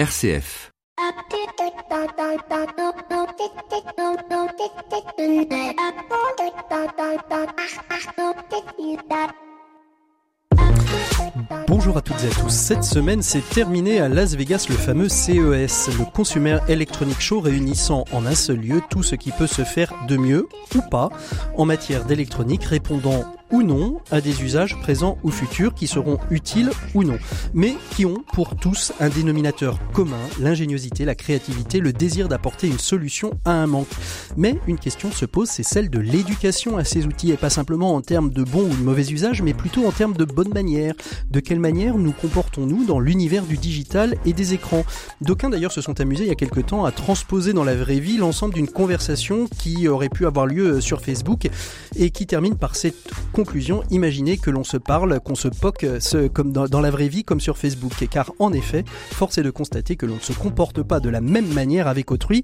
RCF. Bonjour à toutes et à tous. Cette semaine s'est terminé à Las Vegas le fameux CES, le Consumer Electronic Show réunissant en un seul lieu tout ce qui peut se faire de mieux ou pas en matière d'électronique répondant ou non à des usages présents ou futurs qui seront utiles ou non, mais qui ont pour tous un dénominateur commun, l'ingéniosité, la créativité, le désir d'apporter une solution à un manque. Mais une question se pose, c'est celle de l'éducation à ces outils, et pas simplement en termes de bon ou de mauvais usage, mais plutôt en termes de bonne manière. De quelle manière nous comportons-nous dans l'univers du digital et des écrans? D'aucuns d'ailleurs se sont amusés il y a quelque temps à transposer dans la vraie vie l'ensemble d'une conversation qui aurait pu avoir lieu sur Facebook et qui termine par cette conclusion, imaginez que l'on se parle, qu'on se poque comme dans, la vraie vie comme sur Facebook. Car en effet, force est de constater que l'on ne se comporte pas de la même manière avec autrui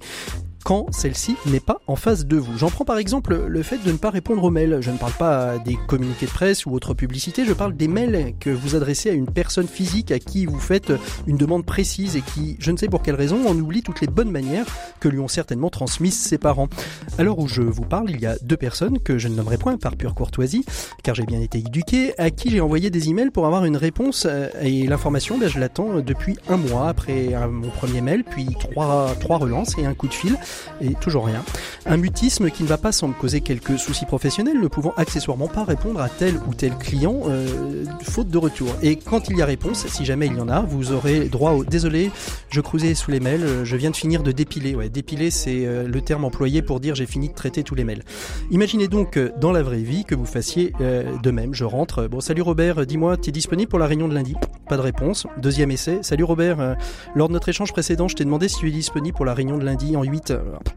quand celle-ci n'est pas en face de vous. J'en prends par exemple le fait de ne pas répondre aux mails. Je ne parle pas des communiqués de presse ou autres publicités, je parle des mails que vous adressez à une personne physique à qui vous faites une demande précise et qui, je ne sais pour quelle raison, en oublie toutes les bonnes manières que lui ont certainement transmises ses parents. Alors où je vous parle, il y a deux personnes que je ne nommerai point par pure courtoisie, car j'ai bien été éduqué, à qui j'ai envoyé des emails pour avoir une réponse euh, et l'information, ben, je l'attends depuis un mois après mon premier mail, puis trois, trois relances et un coup de fil et toujours rien. Un mutisme qui ne va pas sans causer quelques soucis professionnels, ne pouvant accessoirement pas répondre à tel ou tel client, euh, faute de retour. Et quand il y a réponse, si jamais il y en a, vous aurez droit au désolé, je creusais sous les mails, euh, je viens de finir de dépiler. Ouais, dépiler, c'est euh, le terme employé pour dire j'ai fini de traiter tous les mails. Imaginez donc dans la vraie vie que vous fassiez de même. Je rentre. Bon, salut Robert, dis-moi, tu es disponible pour la réunion de lundi? Pas de réponse. Deuxième essai. Salut Robert, lors de notre échange précédent, je t'ai demandé si tu es disponible pour la réunion de lundi en 8.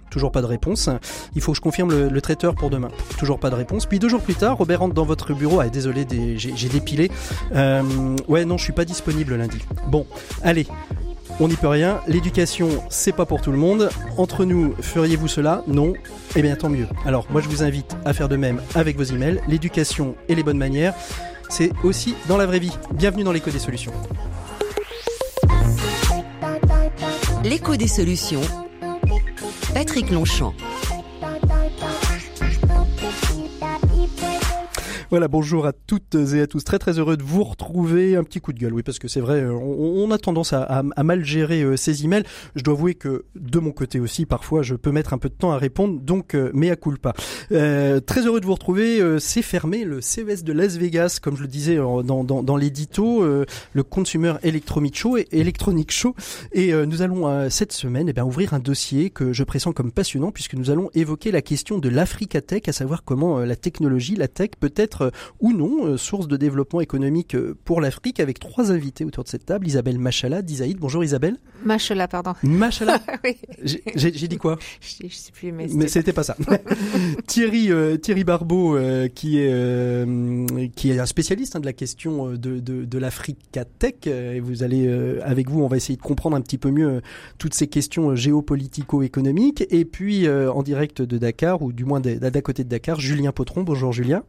Toujours pas de réponse. Il faut que je confirme le, traiteur pour demain. Toujours pas de réponse. Puis deux jours plus tard, Robert rentre dans votre bureau. Ah, désolé, j'ai dépilé. Euh, ouais, non, je suis pas disponible lundi. Bon, allez. On n'y peut rien. L'éducation, c'est pas pour tout le monde. Entre nous, feriez-vous cela? Non. Eh bien, tant mieux. Alors, moi, je vous invite à faire de même avec vos emails. L'éducation et les bonnes manières, c'est aussi dans la vraie vie. Bienvenue dans l'écho des solutions. L'écho des solutions Patrick Longchamp. Voilà, bonjour à toutes et à tous. Très très heureux de vous retrouver. Un petit coup de gueule, oui, parce que c'est vrai, on, a tendance à, mal gérer euh, ces emails. Je dois avouer que de mon côté aussi, parfois, je peux mettre un peu de temps à répondre, donc euh, mea culpa. Euh, très heureux de vous retrouver. Euh, c'est fermé le CES de Las Vegas, comme je le disais dans, l'édito, le Consumer Electronic Show et Electronic Show. Et nous allons cette semaine eh bien, ouvrir un dossier que je pressens comme passionnant, puisque nous allons évoquer la question de l'Africa Tech, à savoir comment la technologie, la tech, peut être euh, ou non euh, source de développement économique euh, pour l'Afrique avec trois invités autour de cette table. Isabelle Machala d'Isaïd. Bonjour Isabelle. Machala, pardon. Machala oui. J'ai dit quoi? Je, je, sais plus, mais, mais c'était pas ça. Thierry Thierry Barbeau qui est qui est un spécialiste hein, de la question de de, de l'Africa Tech et vous allez avec vous on va essayer de comprendre un petit peu mieux toutes ces questions géopolitico-économiques et puis en direct de Dakar ou du moins d'à côté de Dakar Julien Potron. Bonjour Julien.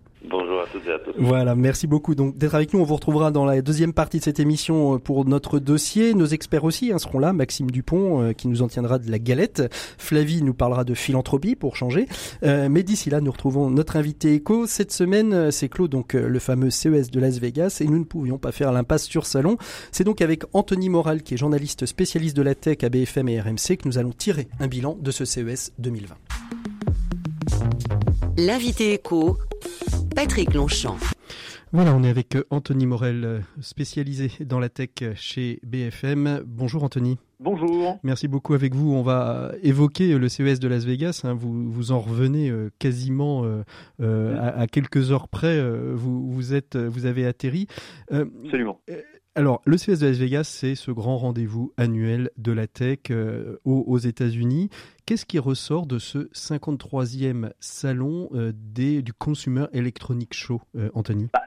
Voilà, merci beaucoup donc d'être avec nous. On vous retrouvera dans la deuxième partie de cette émission euh, pour notre dossier. Nos experts aussi hein, seront là. Maxime Dupont euh, qui nous en tiendra de la galette. Flavie nous parlera de philanthropie pour changer. Euh, mais d'ici là, nous retrouvons notre invité éco. Cette semaine, c'est Claude, donc le fameux CES de Las Vegas, et nous ne pouvions pas faire l'impasse sur salon. C'est donc avec Anthony Moral, qui est journaliste spécialiste de la tech à BFM et RMC, que nous allons tirer un bilan de ce CES 2020. L'invité éco Patrick Longchamp. Voilà, on est avec euh, Anthony Morel, euh, spécialisé dans la tech chez BFM. Bonjour Anthony. Bonjour. Merci beaucoup avec vous. On va évoquer le CES de Las Vegas. Hein. Vous, vous en revenez euh, quasiment à, quelques heures près. Vous, vous, êtes, vous avez atterri. Absolument. Alors, le CES de Las Vegas, c'est ce grand rendez-vous annuel de la tech aux États-Unis. Qu'est-ce qui ressort de ce 53e salon euh, des, du Consumer Electronic Show, euh, Anthony? Bah,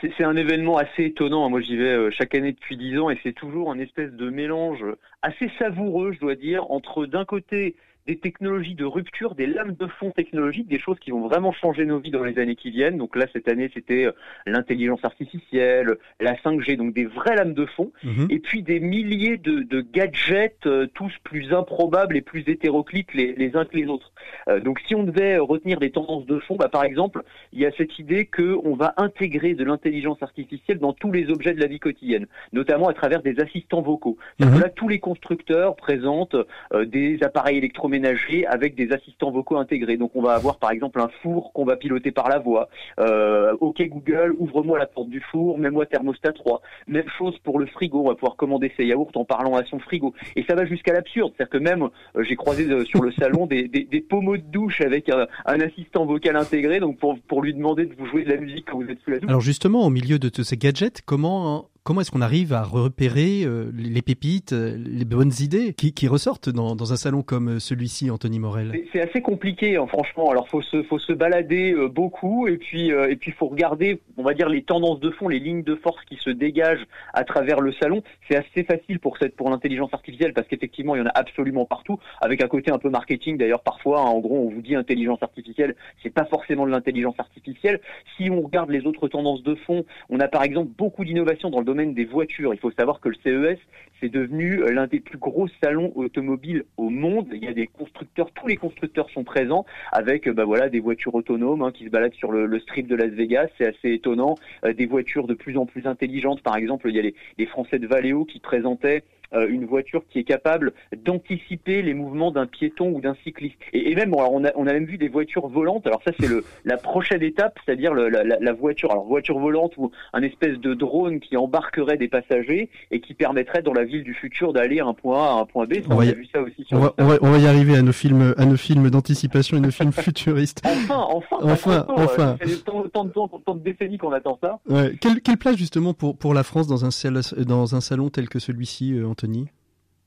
c'est un événement assez étonnant. Moi, j'y vais euh, chaque année depuis 10 ans et c'est toujours un espèce de mélange assez savoureux, je dois dire, entre d'un côté des technologies de rupture, des lames de fond technologiques, des choses qui vont vraiment changer nos vies dans les années qui viennent. Donc là, cette année, c'était euh, l'intelligence artificielle, la 5G, donc des vraies lames de fond, Mhm. et puis des milliers de, de gadgets, euh, tous plus improbables et plus hétéroclites les, les uns que les autres. Euh, donc si on devait retenir des tendances de fond, bah, par exemple, il y a cette idée qu'on va intégrer de l'intelligence artificielle dans tous les objets de la vie quotidienne, notamment à travers des assistants vocaux. Mhm. que Là, tous les constructeurs présentent euh, des appareils électroménagers avec des assistants vocaux intégrés. Donc on va avoir par exemple un four qu'on va piloter par la voix. Euh, ok Google, ouvre-moi la porte du four, mets-moi thermostat 3. Même chose pour le frigo, on va pouvoir commander ses yaourts en parlant à son frigo. Et ça va jusqu'à l'absurde, c'est-à-dire que même euh, j'ai croisé euh, sur le salon des, des, pommeaux de douche avec un, un assistant vocal intégré, donc pour, pour lui demander de vous jouer de la musique quand vous êtes sous la douche. Alors justement, au milieu de tous ces gadgets, comment comment est-ce qu'on arrive à repérer euh, les pépites, euh, les bonnes idées qui, ressortent dans, un salon comme euh, celui-ci, Anthony Morel? C'est- assez compliqué, hein, franchement. Alors, faut se, faut se balader beaucoup, et puis, euh, et puis, faut regarder, on va dire, les tendances de fond, les lignes de force qui se dégagent à travers le salon. C'est assez facile pour cette, pour l'intelligence artificielle, parce qu'effectivement, il y en a absolument partout, avec un côté un peu marketing. D'ailleurs, parfois, hein, en gros, on vous dit intelligence artificielle, c'est pas forcément de l'intelligence artificielle. Si on regarde les autres tendances de fond, on a par exemple beaucoup d'innovations dans le domaine des voitures. Il faut savoir que le CES, c'est devenu euh, l'un des plus gros salons automobiles au monde. Il y a des constructeurs, tous les constructeurs sont présents avec euh, bah voilà des voitures autonomes hein, qui se baladent sur le, strip de Las Vegas. C'est assez étonnant. Euh, des voitures de plus en plus intelligentes. Par exemple, il y a les, les Français de Valeo qui présentaient une voiture qui est capable d'anticiper les mouvements d'un piéton ou d'un cycliste. Et, et même, bon, alors on, a, on a même vu des voitures volantes. Alors ça, c'est le la prochaine étape, c'est-à-dire la, la- la voiture. Alors voiture volante ou un espèce de drone qui embarquerait des passagers et qui permettrait dans la ville du futur d'aller à un point A à un point B. Ça, On on, va y- a vu ça aussi sur on va, le on, va, on va y arriver à nos films, à nos films d'anticipation et nos films futuristes. Enfin, enfin, Enfin, tôt, enfin. euh, Ça fait tant, tant de temps, tant de décennies qu'on attend ça. Ouais. Quelle, quelle place justement pour, pour la France dans un, dans un salon tel que celui-ci, euh, Anthony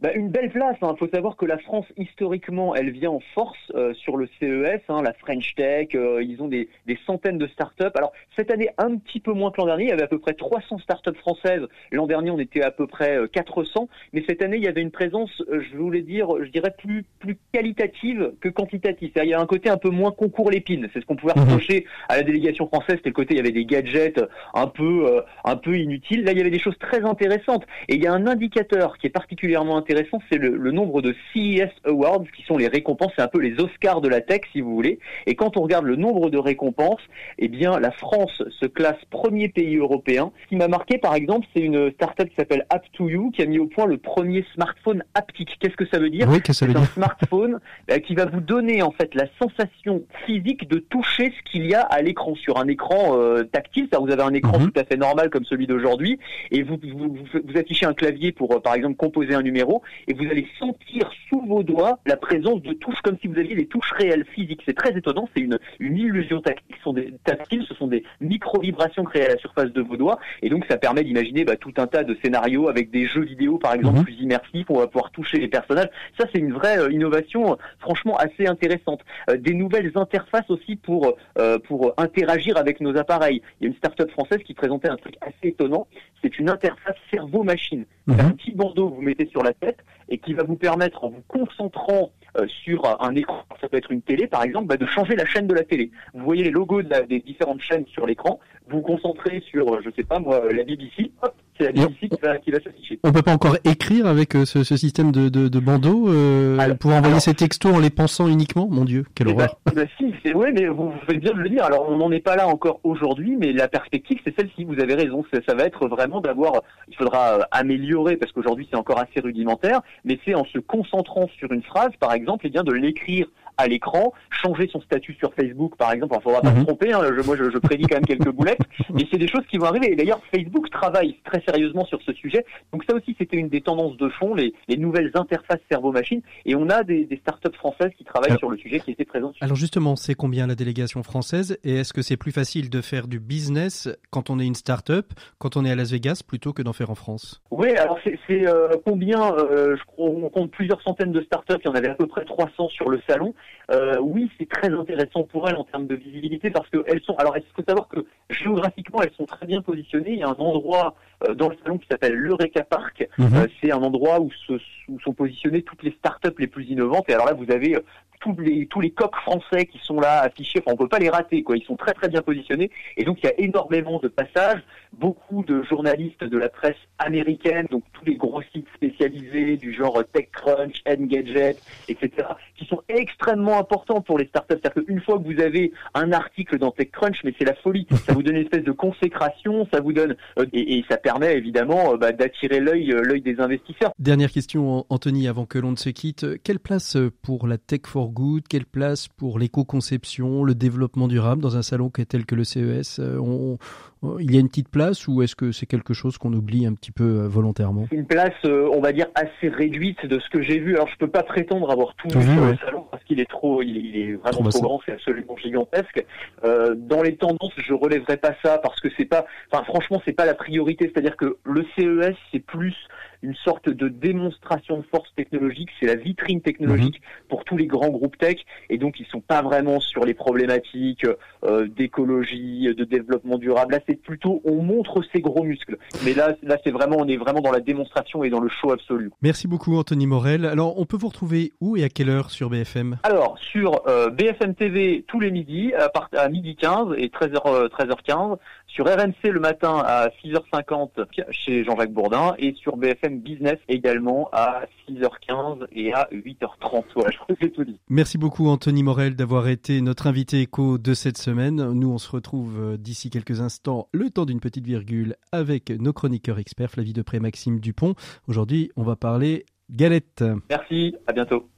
Bah, une belle place. Il faut savoir que la France, historiquement, elle vient en force euh, sur le CES, hein, la French Tech. euh, ils ont des, des centaines de startups. Alors cette année, un petit peu moins que l'an dernier. Il y avait à peu près 300 startups françaises. L'an dernier, on était à peu près euh, 400. Mais cette année, il y avait une présence, euh, je voulais dire, je dirais plus plus qualitative que quantitative. C'est-à-dire, Il y a un côté un peu moins concours l'épine. C'est ce qu'on pouvait Mhm. reprocher à la délégation française. C'était le côté, il y avait des gadgets un peu euh, un peu inutiles. Là, il y avait des choses très intéressantes. Et il y a un indicateur qui est particulièrement intéressant, c'est le, le nombre de CES Awards, qui sont les récompenses, c'est un peu les Oscars de la tech, si vous voulez. Et quand on regarde le nombre de récompenses, eh bien, la France se classe premier pays européen. Ce qui m'a marqué, par exemple, c'est une startup qui s'appelle App2You, qui a mis au point le premier smartphone haptique. Qu'est-ce que ça veut dire? Oui, c'est un dire? smartphone euh, qui va vous donner en fait la sensation physique de toucher ce qu'il y a à l'écran sur un écran euh, tactile. Ça, vous avez un écran Mhm. tout à fait normal comme celui d'aujourd'hui et vous, vous, vous, vous affichez un clavier pour euh, par exemple composer un numéro et vous allez sentir sous vos doigts la présence de touches comme si vous aviez des touches réelles physiques. C'est très étonnant. C'est une, une illusion tactile. Ce sont des tactiles, ce sont des micro-vibrations créées à la surface de vos doigts et donc ça permet d'imaginer bah, tout un tas de scénarios avec des jeux vidéo par exemple Mhm. plus immersifs. où On va pouvoir toucher les personnages. Ça, c'est une vraie euh, innovation, euh, franchement assez intéressante. Euh, des nouvelles interfaces aussi pour euh, pour interagir avec nos appareils. Il y a une start-up française qui présentait un truc assez étonnant. C'est une interface cerveau-machine. C'est un Mhm. petit bandeau que vous mettez sur la tête et qui va vous permettre, en vous concentrant euh, sur un écran, ça peut être une télé par exemple, bah, de changer la chaîne de la télé. Vous voyez les logos des différentes chaînes sur l'écran. Vous vous concentrez sur, euh, je sais pas moi, la BBC. Hop, c'est la BBC qui va, qui va s'afficher. On peut pas encore écrire avec euh, ce, ce système de, de, de bandeau euh, Alors- pour envoyer alors- ces textos en les pensant uniquement? Mon Dieu, quelle Eh horreur ben, bah si, c'est ouais, mais vous, vous faites bien de le dire. Alors on n'en est pas là encore aujourd'hui, mais la perspective c'est celle-ci. Vous avez raison. Ça, ça va être vraiment d'avoir. Il faudra euh, améliorer parce qu'aujourd'hui c'est encore assez rudimentaire, mais c'est en se concentrant sur une phrase, par exemple, et bien de l'écrire à l'écran, changer son statut sur Facebook, par exemple. Il faudra pas Mhm. se tromper. Hein, je, moi, je, je prédis quand même quelques boulettes, mais c'est des choses qui vont arriver. Et d'ailleurs, Facebook travaille très sérieusement sur ce sujet. Donc ça aussi, c'était une des tendances de fond, les, les nouvelles interfaces cerveau-machine. Et on a des, des startups françaises qui travaillent Alors- sur le sujet, qui étaient présentes. Alors justement, c'est combien la délégation française et est-ce que c'est plus facile de faire du business quand on est une start-up, quand on est à Las Vegas, plutôt que d'en faire en France? Oui, alors c'est euh, combien euh, Je on compte plusieurs centaines de startups. Il y en avait à peu près 300 sur le salon. Euh, oui, c'est très intéressant pour elles en termes de visibilité parce que elles sont. Alors, il faut savoir que géographiquement, elles sont très bien positionnées. Il y a un endroit euh, dans le salon qui s'appelle l'Eureka Park. Mhm. Euh, c'est un endroit où, se- où sont positionnées toutes les startups les plus innovantes. Et alors là, vous avez euh, tous les tous les coqs français qui sont là affichés. Enfin, on peut pas les rater, quoi. Ils sont très très bien positionnés. Et donc, il y a énormément de passages. Beaucoup de journalistes de la presse américaine, donc tous les gros sites spécialisés du genre TechCrunch, Engadget, etc., qui sont extrêmement importants pour les startups. C'est-à-dire qu'une fois que vous avez un article dans TechCrunch, mais c'est la folie. Ça vous donne une espèce de consécration, ça vous donne euh, et, et ça permet évidemment euh, bah, d'attirer l'œil l'œil des investisseurs. Dernière question, Anthony, avant que l'on ne se quitte. Quelle place pour la tech for good Quelle place pour l'éco-conception, le développement durable dans un salon tel que le CES Euh, on- on- Il y a une petite place ou est-ce que c'est quelque chose qu'on oublie un petit peu euh, volontairement? Une place, euh, on va dire, assez réduite de ce que j'ai vu. Alors, je peux pas prétendre avoir tout vu sur ouais. le salon parce qu'il est trop, il est, il est Trop vraiment trop grand, c'est absolument gigantesque. Euh, dans les tendances, je relèverai pas ça parce que c'est pas, enfin, franchement, c'est pas la priorité. C'est-à-dire que le CES, c'est plus une sorte de démonstration de force technologique, c'est la vitrine technologique pour tous les grands groupes tech, et donc ils sont pas vraiment sur les problématiques euh, d'écologie, de développement durable. Là, c'est plutôt, on montre ses gros muscles. Mais là, là, c'est vraiment, on est vraiment dans la démonstration et dans le show absolu. Merci beaucoup Anthony Morel. Alors on peut vous retrouver où et à quelle heure sur BFM Alors, sur euh, BFM TV tous les midis, à, part, à midi 15 et 13h, euh, 13h15, sur RMC le matin à 6h50 chez Jean-Jacques Bourdin, et sur BFM Business également à 6h15 et à 8h30. Voilà, je crois que j'ai tout dit. Merci beaucoup Anthony Morel d'avoir été notre invité éco de cette semaine. Nous on se retrouve euh, d'ici quelques instants, le temps d'une petite virgule, avec nos chroniqueurs experts Flavie Depré, Maxime Dupont. Aujourd'hui on va parler galette. Merci, à bientôt.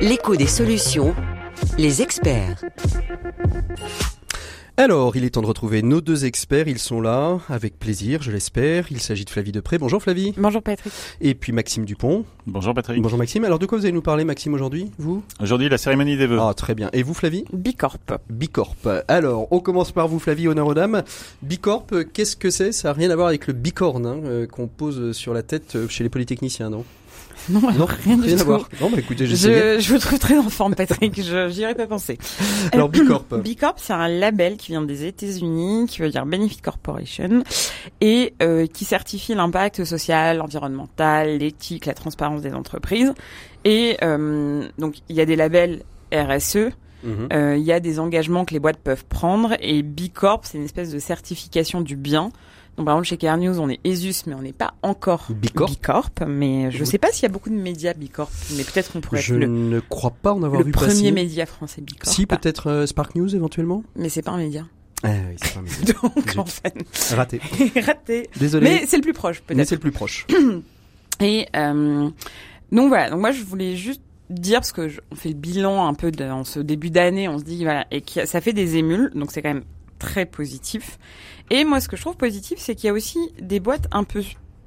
L'écho des solutions, les experts. Alors, il est temps de retrouver nos deux experts. Ils sont là, avec plaisir, je l'espère. Il s'agit de Flavie Depré. Bonjour Flavie. Bonjour Patrick. Et puis Maxime Dupont. Bonjour Patrick. Bonjour Maxime. Alors, de quoi vous allez nous parler, Maxime, aujourd'hui Vous? Aujourd'hui, la cérémonie des vœux. Ah, très bien. Et vous, Flavie? Bicorp. Bicorp. Alors, on commence par vous, Flavie, honneur aux dames. Bicorp, euh, qu'est-ce que c'est? Ça n'a rien à voir avec le bicorne hein, euh, qu'on pose sur la tête euh, chez les polytechniciens, non? Non, Non, rien du à tout. Non, bah écoutez. Je, je vous trouve très en forme, Patrick. Je j'y aurais pas pensé. Alors, Bicorp. Bicorp, c'est un label qui vient des États-Unis, qui veut dire Benefit Corporation, et euh, qui certifie l'impact social, environnemental, l'éthique, la transparence des entreprises. Et euh, donc, il y a des labels RSE, Mhm. euh, il y a des engagements que les boîtes peuvent prendre, et Bicorp, c'est une espèce de certification du bien. Donc, par exemple, chez Care News, on est ESUS, mais on n'est pas encore Bicorp. mais je Vous- sais pas s'il y a beaucoup de médias Bicorp, mais peut-être qu'on pourrait Je être le, ne crois pas en avoir le vu premier passer. média français Bicorp. Si, peut-être euh, Spark News éventuellement Mais c'est pas un média. Ah oui, c'est pas un média. Donc, en fait, Raté. raté. Désolé. Mais c'est le plus proche, Mais peut-être. c'est le plus proche. Et euh, donc voilà. Donc moi, je voulais juste dire parce que je- on fait le bilan un peu dans ce début d'année, on se dit voilà, et ça fait des émules, donc c'est quand même très positif. Et moi, ce que je trouve positif, c'est qu'il y a aussi des boîtes un peu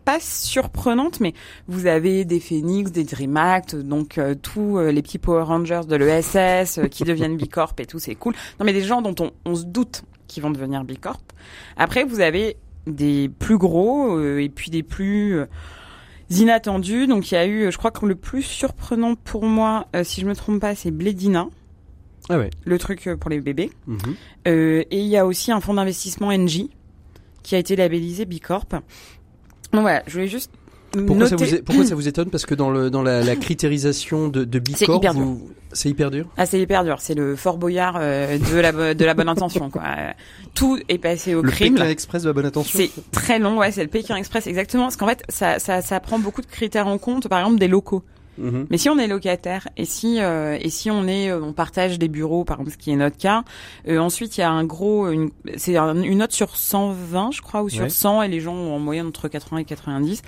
pas surprenantes, mais vous avez des Phoenix, des DreamAct, donc euh, tous euh, les petits Power Rangers de l'ESS euh, qui deviennent Bicorp et tout, c'est cool. Non, mais des gens dont on, on se doute qu'ils vont devenir Bicorp. Après, vous avez des plus gros et puis des plus inattendus. Donc il y a eu, je crois que le plus surprenant pour moi, si je me trompe pas, c'est Blédina, Ah ouais. le truc euh, pour les bébés. Mhm. Euh, et il y a aussi un fonds d'investissement NJ qui a été labellisé Bicorp. Donc voilà, je voulais juste Pourquoi, ça noter... vous, é- pourquoi ça vous étonne? Parce que dans, le, dans la, la critérisation de, de Bicorp, vous- c'est hyper dur? Ah, c'est hyper dur. C'est le Fort Boyard euh, de la de la bonne intention. Quoi. Tout est passé au Le crime. Pékin Express de la bonne attention. C'est très long, ouais, c'est le Pékin Express, exactement. Parce qu'en fait, ça, ça, ça prend beaucoup de critères en compte, par exemple des locaux. Mhm. Mais si on est locataire et si euh, et si on est euh, on partage des bureaux par exemple ce qui est notre cas euh, ensuite il y a un gros une, c'est un- une note sur 120 je crois ou sur Ouais. 100 et les gens ont en moyenne entre 80 et 90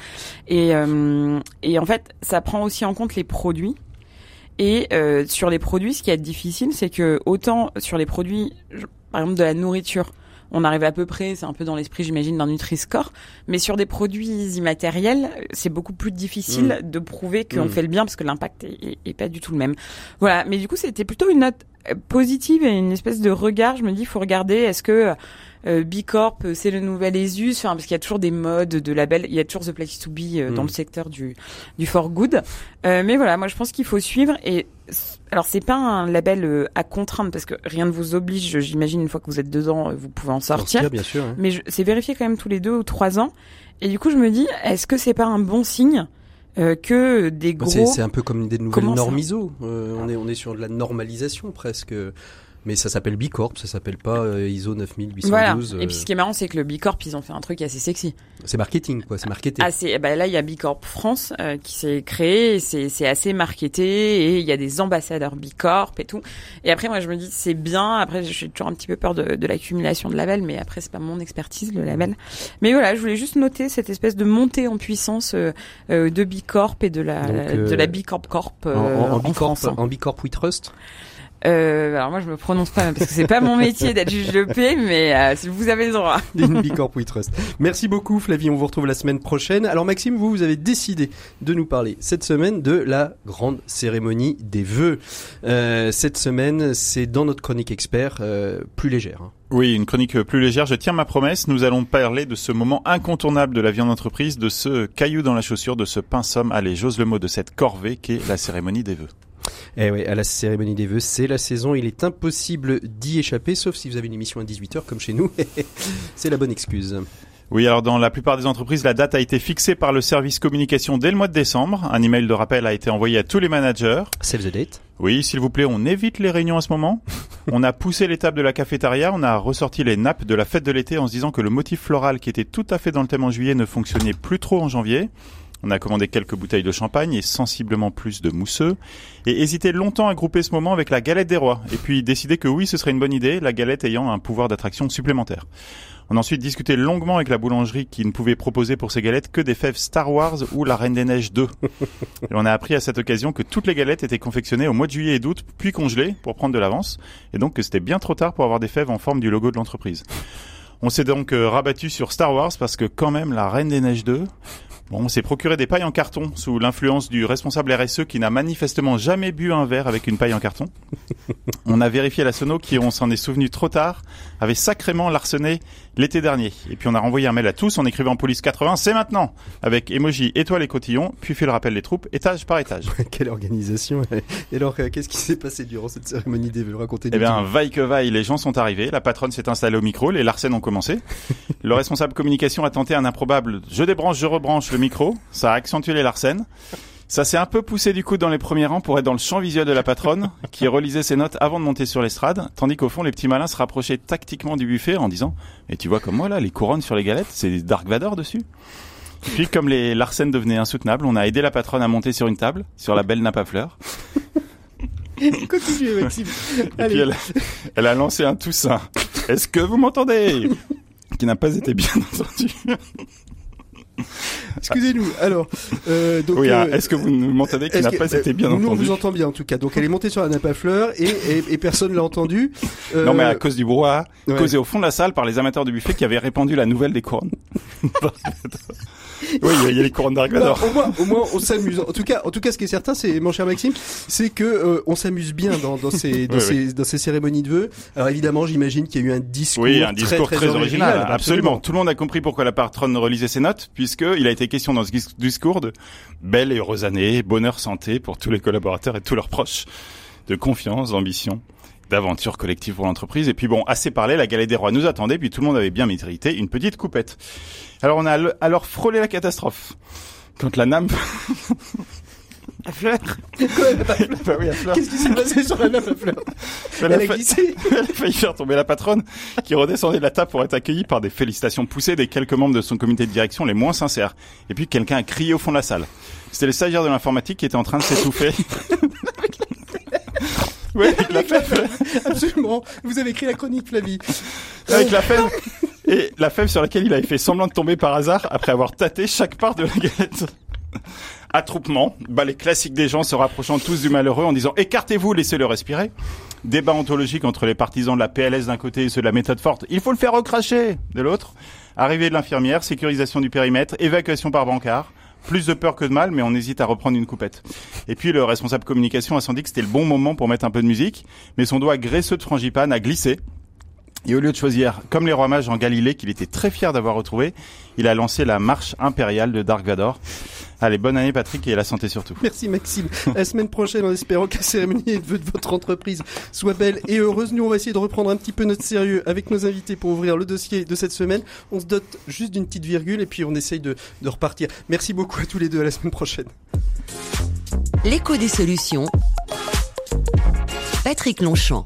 et euh, et en fait ça prend aussi en compte les produits et euh, sur les produits ce qui est difficile c'est que autant sur les produits par exemple de la nourriture on arrive à peu près, c'est un peu dans l'esprit, j'imagine, d'un Nutri-Score. Mais sur des produits immatériels, c'est beaucoup plus difficile de prouver qu'on Mm. fait le bien parce que l'impact est, est- est pas du tout le même. Voilà. Mais du coup, c'était plutôt une note euh, positive et une espèce de regard. Je me dis, faut regarder, est-ce que euh, Bicorp, euh, c'est le nouvel ESUS, enfin, parce qu'il y a toujours des modes de labels, il y a toujours The Place to Be euh, dans Mm. le secteur du, du for good. Euh, mais voilà, moi je pense qu'il faut suivre et alors c'est pas un label euh, à contraindre parce que rien ne vous oblige, j'imagine une fois que vous êtes dedans, euh, vous pouvez en sortir. bien sûr. hein. Mais c'est vérifié quand même tous les deux ou trois ans. Et du coup, je me dis, est-ce que c'est pas un bon signe euh, que des Bah, gros C'est un peu comme des nouvelles normes ISO. Euh, on est on est sur de la normalisation presque. Mais ça s'appelle Bicorp, ça s'appelle pas euh, ISO 9812. voilà. euh, Et puis ce qui est marrant, c'est que le Bicorp, ils ont fait un truc assez sexy. c'est marketing quoi, c'est marketé. Ah, c'est, bah là, il y a Bicorp France euh, qui s'est créé, c'est, c'est assez marketé, et il y a des ambassadeurs Bicorp et tout. Et après, moi, je me dis, c'est bien. Après, j'ai toujours un petit peu peur de, de l'accumulation de labels, mais après, c'est pas mon expertise, le label. Mais voilà, je voulais juste noter cette espèce de montée en puissance euh, euh, de Bicorp et de la, Donc, euh, de la Bicorp Corp euh, en, en, en en Bicorp, France. hein. en Bicorp We Trust? Euh, alors moi, je me prononce pas parce que c'est pas mon métier d'être juge de paix, mais euh, si vous avez le droit. Une Bicorp We Trust. Merci beaucoup Flavie, on vous retrouve la semaine prochaine. Alors Maxime, vous, vous avez décidé de nous parler cette semaine de la grande cérémonie des vœux. Euh, cette semaine, c'est dans notre chronique expert, euh, plus légère. hein. Oui, une chronique plus légère. Je tiens ma promesse. Nous allons parler de ce moment incontournable de la vie en entreprise, de ce caillou dans la chaussure, de ce pinsomme. Allez, j'ose le mot de cette corvée qu'est la cérémonie des vœux. Eh oui, à la cérémonie des vœux, c'est la saison, il est impossible d'y échapper, sauf si vous avez une émission à 18h comme chez nous. c'est la bonne excuse. Oui, alors dans la plupart des entreprises, la date a été fixée par le service communication dès le mois de décembre. Un email de rappel a été envoyé à tous les managers. Save the date. Oui, s'il vous plaît, on évite les réunions à ce moment. On a poussé les tables de la cafétéria, on a ressorti les nappes de la fête de l'été en se disant que le motif floral qui était tout à fait dans le thème en juillet ne fonctionnait plus trop en janvier. On a commandé quelques bouteilles de champagne et sensiblement plus de mousseux. Et hésité longtemps à grouper ce moment avec la galette des rois. Et puis décidé que oui, ce serait une bonne idée, la galette ayant un pouvoir d'attraction supplémentaire. On a ensuite discuté longuement avec la boulangerie qui ne pouvait proposer pour ces galettes que des fèves Star Wars ou la Reine des Neiges 2. Et on a appris à cette occasion que toutes les galettes étaient confectionnées au mois de juillet et d'août, puis congelées pour prendre de l'avance, et donc que c'était bien trop tard pour avoir des fèves en forme du logo de l'entreprise. On s'est donc euh, rabattu sur Star Wars parce que quand même la Reine des Neiges 2, bon, on s'est procuré des pailles en carton sous l'influence du responsable RSE qui n'a manifestement jamais bu un verre avec une paille en carton. On a vérifié la sono qui, on s'en est souvenu trop tard, avait sacrément larcené l'été dernier. Et puis on a renvoyé un mail à tous en écrivant police 80, c'est maintenant, avec emoji étoile et cotillon, puis fait le rappel des troupes, étage par étage. Quelle organisation. Et alors, euh, qu'est-ce qui s'est passé durant cette cérémonie des vœux? Eh bien, vaille que vaille, les gens sont arrivés, la patronne s'est installée au micro, les Larsen ont commencé. Le responsable communication a tenté un improbable je débranche, je rebranche le micro, ça a accentué les Larsen. Ça s'est un peu poussé du coup dans les premiers rangs pour être dans le champ visuel de la patronne, qui relisait ses notes avant de monter sur l'estrade, tandis qu'au fond, les petits malins se rapprochaient tactiquement du buffet en disant « Et tu vois comme moi là, les couronnes sur les galettes, c'est des Dark Vador dessus ?» Puis comme les Larsen devenaient insoutenables, on a aidé la patronne à monter sur une table, sur la belle nappe à fleurs. Continuez, Maxime. Et puis elle, elle a lancé un toussaint. Est-ce que vous m'entendez? Qui n'a pas été bien entendu. Excusez-nous. Alors, euh, donc, Oui, hein, euh, est-ce que vous m'entendez Qui n'a pas euh, été bien nous, on entendu. vous entend bien en tout cas. Donc elle est montée sur la nappe à fleurs et, et, et personne l'a entendu. Euh, Non, mais à cause du brouhaha ouais. causé au fond de la salle par les amateurs du buffet qui avaient répandu la nouvelle des couronnes. oui, il y a les couronnes Dark bah, au moins, au moins, on s'amuse. En tout cas, en tout cas, ce qui est certain, c'est mon cher Maxime, c'est que on s'amuse bien dans, dans ces, dans Oui, ces, dans ces cérémonies de vœux. Alors évidemment, j'imagine qu'il y a eu un discours, Oui, un discours très, très, original, absolument. absolument. Tout le monde a compris pourquoi la patronne relisait ses notes, puisqu'il a été question dans ce dis- discours de belle et heureuse année, bonheur, santé pour tous les collaborateurs et tous leurs proches, de confiance, d'ambition, d'aventure collective pour l'entreprise. Et puis bon, assez parlé, la galette des rois nous attendait, puis tout le monde avait bien mérité une petite coupette. Alors on a alors frôlé la catastrophe. Quand la NAM... À bah oui, à fleur. Qu'est-ce qui s'est passé sur la nappe à fleurs Elle Elle a fa- glissé. Elle a failli faire tomber la patronne, qui redescendait de la table pour être accueillie par des félicitations poussées des quelques membres de son comité de direction les moins sincères. Et puis quelqu'un a crié au fond de la salle. C'était le stagiaire de l'informatique qui était en train de s'étouffer. ouais, avec la fève, Absolument. Vous avez écrit la chronique, Flavie. avec la fève. Et la fève sur laquelle il avait fait semblant de tomber par hasard après avoir tâté chaque part de la galette. Attroupement, balai classique des gens se rapprochant tous du malheureux en disant écartez-vous, laissez-le respirer. Débat ontologique entre les partisans de la PLS d'un côté et ceux de la méthode forte. Il faut le faire recracher de l'autre. Arrivée de l'infirmière, sécurisation du périmètre, évacuation par bancard. plus de peur que de mal, mais on hésite à reprendre une coupette. Et puis le responsable communication a senti que c'était le bon moment pour mettre un peu de musique, mais son doigt graisseux de frangipane a glissé. Et au lieu de choisir, comme les rois mages en Galilée, qu'il était très fier d'avoir retrouvé, il a lancé la marche impériale de Dark Vador. Allez, bonne année Patrick et la santé surtout. Merci Maxime. La semaine prochaine, en espérant que la cérémonie de votre entreprise soit belle et heureuse, nous on va essayer de reprendre un petit peu notre sérieux avec nos invités pour ouvrir le dossier de cette semaine. On se dote juste d'une petite virgule et puis on essaye de, de repartir. Merci beaucoup à tous les deux, à la semaine prochaine. L'écho des solutions. Patrick Longchamp.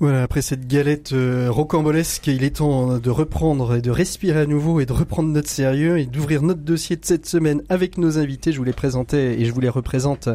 Voilà, après cette galette euh, rocambolesque, il est temps de reprendre et de respirer à nouveau et de reprendre notre sérieux et d'ouvrir notre dossier de cette semaine avec nos invités. Je vous les présentais et je vous les représente.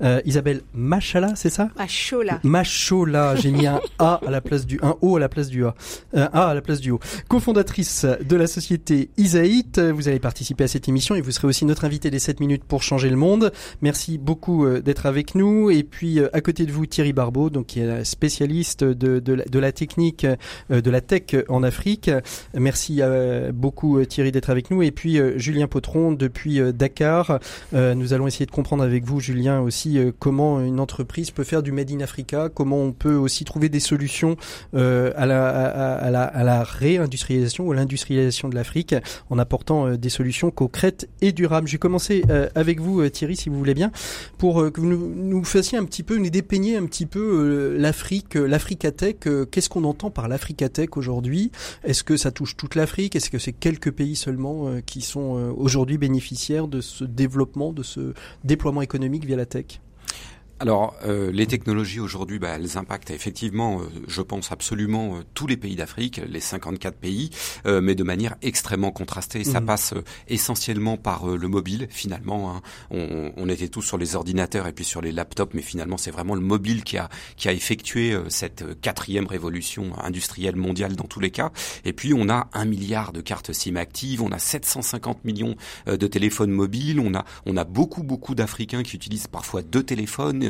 Euh, Isabelle Machala, c'est ça? Machola. Machola, j'ai mis un A à la place du un O à la place du A. Un A à la place du O. Cofondatrice de la société Isaït, vous allez participer à cette émission et vous serez aussi notre invité des 7 minutes pour changer le monde. Merci beaucoup euh, d'être avec nous et puis à côté de vous Thierry Barbeau, donc qui est spécialiste de de, la, technique, euh, de la tech en Afrique. Merci euh, beaucoup euh, Thierry d'être avec nous. Et puis Julien Potron depuis Dakar. nous allons essayer de comprendre avec vous, Julien, aussi comment une entreprise peut faire du Made in Africa, comment on peut aussi trouver des solutions à, la, à, à la réindustrialisation ou à l'industrialisation de l'Afrique en apportant des solutions concrètes et durables. Je vais commencer avec vous Thierry, si vous voulez bien, pour que vous nous, fassiez un petit peu, nous dépeigniez un petit peu l'Afrique, l'Africa qu'est-ce qu'on entend par l'Africatech aujourd'hui? Est-ce que ça touche toute l'Afrique? Est-ce que c'est quelques pays seulement euh, qui sont euh, aujourd'hui bénéficiaires de ce développement, de ce déploiement économique via la tech? Alors, euh, les technologies aujourd'hui, bah, elles impactent effectivement, euh, je pense absolument euh, tous les pays d'Afrique, les 54 pays, mais de manière extrêmement contrastée. Ça mmh. passe essentiellement par le mobile. Finalement, hein. on, on, était tous sur les ordinateurs et puis sur les laptops, mais finalement, c'est vraiment le mobile qui a qui a effectué cette quatrième révolution industrielle mondiale dans tous les cas. Et puis, on a un milliard de cartes SIM actives, on a 750 millions de téléphones mobiles, on a on a beaucoup beaucoup d'Africains qui utilisent parfois deux téléphones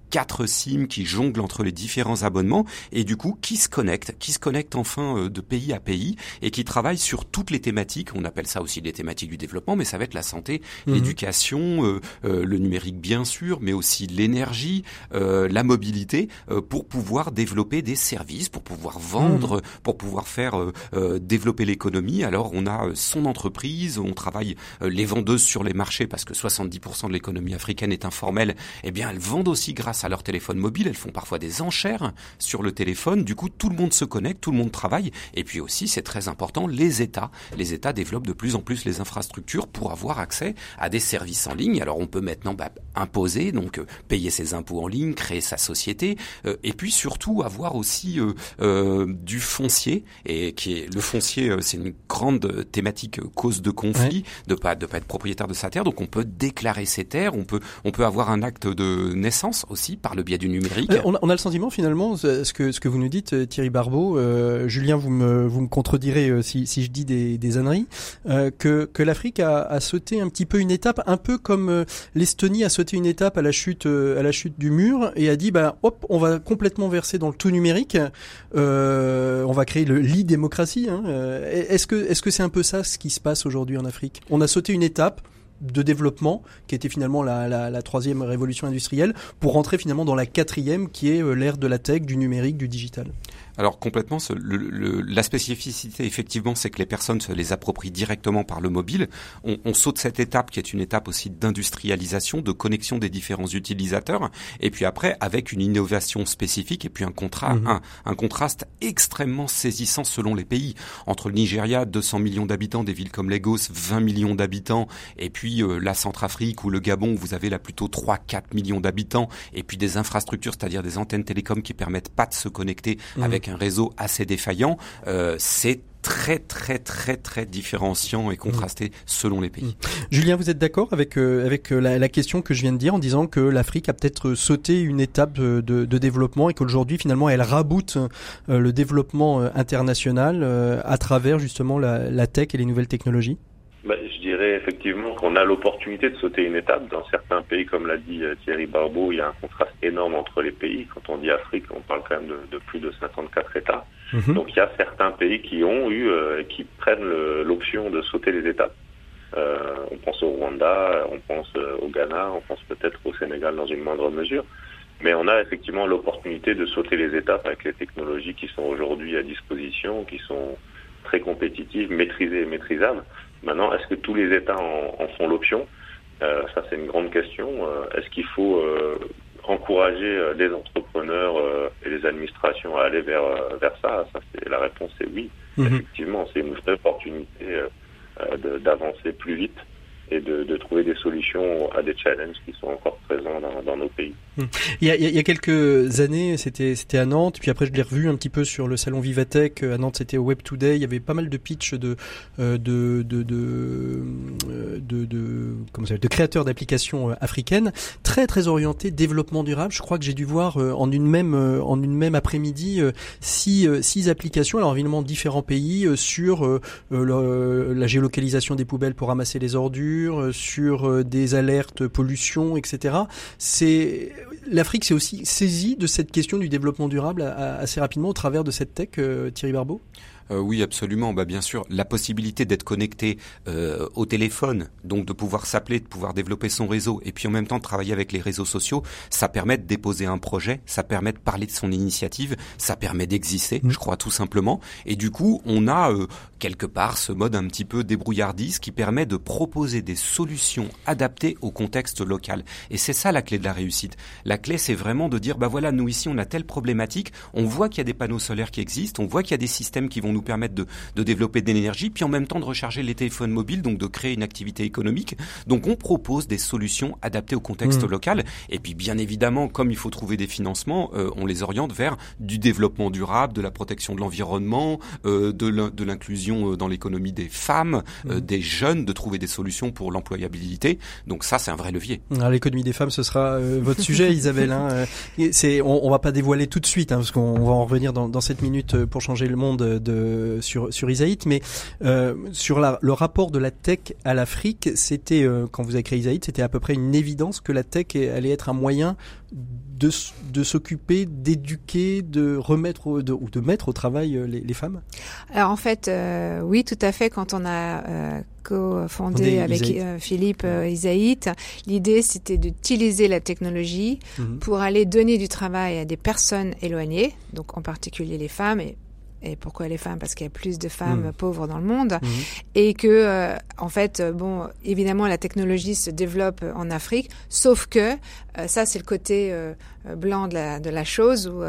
quatre SIM qui jonglent entre les différents abonnements et du coup qui se connectent, qui se connectent enfin euh, de pays à pays et qui travaillent sur toutes les thématiques. On appelle ça aussi les thématiques du développement, mais ça va être la santé, mhm. l'éducation, euh, euh, le numérique bien sûr, mais aussi l'énergie, la mobilité pour pouvoir développer des services, pour pouvoir vendre, mhm. pour pouvoir faire développer l'économie. Alors on a son entreprise, on travaille les vendeuses sur les marchés parce que 70% de l'économie africaine est informelle. Eh bien elles vendent aussi grâce à leur téléphone mobile. Elles font parfois des enchères sur le téléphone. Du coup, tout le monde se connecte, tout le monde travaille. Et puis aussi, c'est très important, les États. Les États développent de plus en plus les infrastructures pour avoir accès à des services en ligne. Alors, on peut maintenant bah, imposer, donc euh, payer ses impôts en ligne, créer sa société, euh, et puis surtout avoir aussi euh, du foncier. Et qui est le foncier, c'est une grande thématique cause de conflit, de pas de pas être propriétaire de sa terre. Donc, on peut déclarer ses terres, on peut on peut avoir un acte de naissance aussi par le biais du numérique. Euh, on, a, le sentiment finalement, ce que, vous nous dites, euh, Thierry Barbeau, euh, Julien, vous me, contredirez si, je dis des, des âneries, que, que l'Afrique a, sauté un petit peu une étape, un peu comme l'Estonie a sauté une étape à la chute, du mur et a dit, bah, hop, on va complètement verser dans le tout numérique, on va créer le lit démocratie. Hein. Est-ce que est-ce que c'est un peu ça ce qui se passe aujourd'hui en Afrique? On a sauté une étape de développement, qui était finalement la, troisième révolution industrielle, pour rentrer finalement dans la quatrième, qui est euh, l'ère de la tech, du numérique, du digital. Alors complètement, le, la spécificité effectivement, c'est que les personnes se les approprient directement par le mobile. On, on saute cette étape qui est une étape aussi d'industrialisation, de connexion des différents utilisateurs, et puis après avec une innovation spécifique et puis un, contrat, mhm. un, un, contraste extrêmement saisissant selon les pays. Entre le Nigeria, 200 millions d'habitants, des villes comme Lagos, 20 millions d'habitants, et puis euh, la Centrafrique ou le Gabon, vous avez là plutôt 3-4 millions d'habitants, et puis des infrastructures, c'est-à-dire des antennes télécom qui permettent pas de se connecter mhm. avec un réseau assez défaillant, euh, c'est très très très très différenciant et contrasté mmh. selon les pays. Mmh. Julien, vous êtes d'accord avec euh, avec euh, la, question que je viens de dire en disant que l'Afrique a peut-être sauté une étape de, de, développement et qu'aujourd'hui finalement elle raboute le développement international à travers justement la, la tech et les nouvelles technologies? Bah, je dirais effectivement qu'on a l'opportunité de sauter une étape. Dans certains pays, comme l'a dit euh, Thierry Barbeau, il y a un contraste énorme entre les pays. Quand on dit Afrique, on parle quand même de, de plus de 54 États. Mhm. Donc il y a certains pays qui ont eu, euh, qui prennent l'option de sauter les étapes. on pense au Rwanda, on pense au Ghana, on pense peut-être au Sénégal dans une moindre mesure. Mais on a effectivement l'opportunité de sauter les étapes avec les technologies qui sont aujourd'hui à disposition, qui sont très compétitives, maîtrisées et maîtrisables. Maintenant, est-ce que tous les États en, font l'option? Euh, Ça, c'est une grande question. Euh, est-ce qu'il faut euh, encourager les entrepreneurs et les administrations à aller vers, vers ça? Ça, c'est la réponse, c'est oui. Mhm. Effectivement, c'est une vraie opportunité d'avancer plus vite et de, trouver des solutions à des challenges qui sont encore présents dans, nos pays. Hmm. Il y, a, quelques années, c'était à Nantes, puis après je l'ai revu un petit peu sur le salon Vivatech à Nantes, c'était au Web Today. Il y avait pas mal de pitch de euh, de de euh, de, de, comment ça de créateurs d'applications euh, africaines, très très orientés développement durable. Je crois que j'ai dû voir en une même même après-midi six six applications, alors évidemment différents pays sur la géolocalisation des poubelles pour ramasser les ordures euh, sur euh, des alertes pollution, etc. L'Afrique s'est aussi saisie de cette question du développement durable assez rapidement au travers de cette tech, euh, Thierry Barbeau? Euh, oui, absolument. Bah, bien sûr, la possibilité d'être connecté euh, au téléphone, donc de pouvoir s'appeler, de pouvoir développer son réseau, et puis en même temps de travailler avec les réseaux sociaux, ça permet de déposer un projet, ça permet de parler de son initiative, ça permet d'exister, mmh. je crois tout simplement. Et du coup, on a euh, quelque part ce mode un petit peu débrouillardise qui permet de proposer des solutions adaptées au contexte local. Et c'est ça la clé de la réussite. La clé, c'est vraiment de dire, bah voilà, nous ici, on a telle problématique, on voit qu'il y a des panneaux solaires qui existent, on voit qu'il y a des systèmes qui vont nous permettre de, de développer de l'énergie, puis en même temps de recharger les téléphones mobiles, donc de créer une activité économique. Donc on propose des solutions adaptées au contexte mmh. local. Et puis bien évidemment, comme il faut trouver des financements, euh, on les oriente vers du développement durable, de la protection de l'environnement, euh, de l'inclusion euh, dans l'économie des femmes, mmh. des jeunes, de trouver des solutions pour l'employabilité. Donc ça, c'est un vrai levier. L'économie des femmes, ce sera votre sujet, Isabelle. Hein. C'est, on, on, va pas dévoiler tout de suite, hein, parce qu'on va en revenir dans, dans cette minute pour changer le monde de euh, sur sur Isaït, mais euh, sur la, le rapport de la tech à l'Afrique, c'était euh, quand vous avez créé Isaït, c'était à peu près une évidence que la tech allait être un moyen de, de s'occuper, d'éduquer, de remettre ou de mettre au travail les, les femmes? Alors en fait, oui, tout à fait. Quand on a co-fondé avec Philippe Isaït, l'idée c'était d'utiliser la technologie mhm. pour aller donner du travail à des personnes éloignées, donc en particulier les femmes et et pourquoi les femmes Parce qu'il y a plus de femmes mmh. pauvres dans le monde mmh. et que euh, en fait, euh, bon, évidemment, la technologie se développe en Afrique, sauf que euh, ça, c'est le côté blanc de la, de la chose. Où,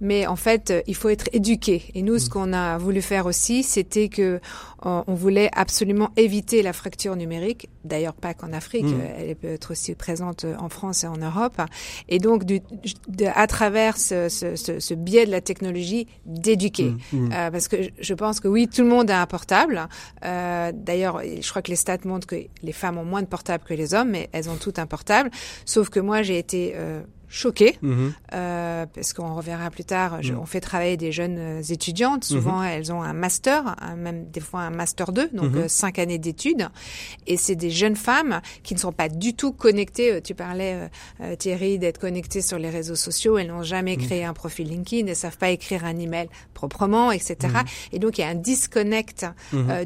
mais en fait, il faut être éduqué. Et nous, ce mmh. qu'on a voulu faire aussi, c'était que on voulait absolument éviter la fracture numérique. D'ailleurs, pas qu'en Afrique, elle peut être aussi présente en France et en Europe. Et donc, du, de, à travers ce, ce, ce, biais de la technologie, d'éduquer. Euh, parce que je pense que oui, tout le monde a un portable. Euh, D'ailleurs, je crois que les stats montrent que les femmes ont moins de portables que les hommes, mais elles ont toutes un portable. Sauf que moi, j'ai été choquée, mhm. euh, parce qu'on reverra plus tard, je, mhm. on fait travailler des jeunes euh, étudiantes, souvent mhm. elles ont un master, même des fois un master 2, donc euh, cinq années d'études, et c'est des jeunes femmes qui ne sont pas du tout connectées, euh, tu parlais Thierry d'être connectées sur les réseaux sociaux, elles n'ont jamais créé un profil LinkedIn, elles savent pas écrire un email proprement, etc. Et donc il y a un disconnect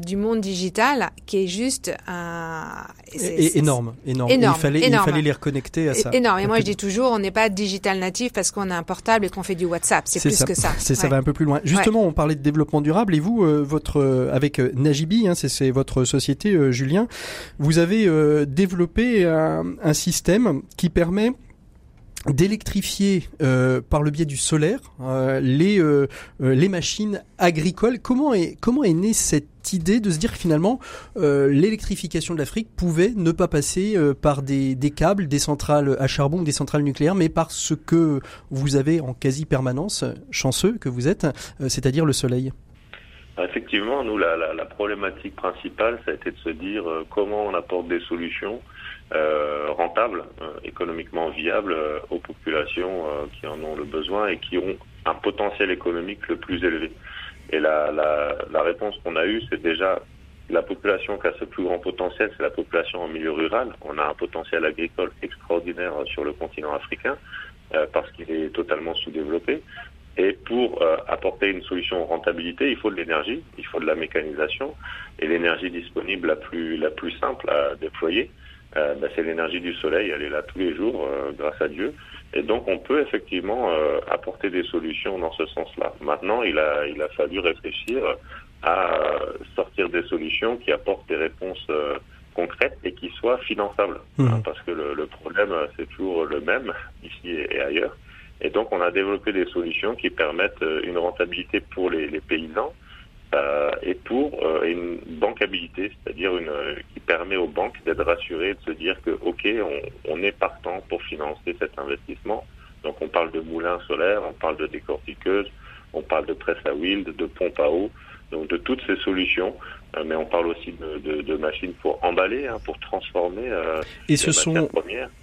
du monde digital qui est juste un... C'est, énorme, énorme, énorme. Il, fallait, il fallait les reconnecter à ça. Énorme, et moi je dis toujours, on est pas digital natif parce qu'on a un portable et qu'on fait du WhatsApp. C'est plus que ça. C'est ça va un peu plus loin. Justement, on parlait de développement durable et vous, euh, votre euh, avec euh, Najibi, hein, c'est votre société, Julien, vous avez développé un, un système qui permet d'électrifier euh, par le biais du solaire euh, les euh, les machines agricoles. Comment est comment est née cette idée de se dire que finalement l'électrification de l'Afrique pouvait ne pas passer par des, des câbles, des centrales à charbon ou des centrales nucléaires, mais par ce que vous avez en quasi permanence, chanceux que vous êtes, c'est-à-dire le soleil? Effectivement, nous la, la, la, problématique principale, ça a été de se dire comment on apporte des solutions euh, rentable, euh, économiquement viable euh, aux populations qui en ont le besoin et qui ont un potentiel économique le plus élevé. Et la, réponse qu'on a eue, c'est déjà la population qui a ce plus grand potentiel, c'est la population en milieu rural. On a un potentiel agricole extraordinaire sur le continent africain parce qu'il est totalement sous-développé. Et pour apporter une solution rentabilité, il faut de l'énergie, il faut de la mécanisation. Et l'énergie disponible la plus simple à déployer, euh, bah, c'est l'énergie du soleil. Elle est là tous les jours, euh, grâce à Dieu. Et donc, on peut effectivement apporter des solutions dans ce sens-là. Maintenant, il a, il a fallu réfléchir à sortir des solutions qui apportent des réponses concrètes et qui soient finançables. Mmh. Hein, parce que le, le problème, c'est toujours le même ici et ailleurs et donc, on a développé des solutions qui permettent euh, une rentabilité pour les, les paysans euh, et pour euh, une bancabilité, c'est-à-dire une qui permet aux banques d'être rassurées, de se dire que ok, on, on, est partant pour financer cet investissement. Donc, on parle de moulins solaires, on parle de décortiqueuses, on parle de presse à wild, de pompe à eau, donc de toutes ces solutions euh, mais on parle aussi de, de, machines pour emballer, hein, pour transformer. Euh, et ce sont,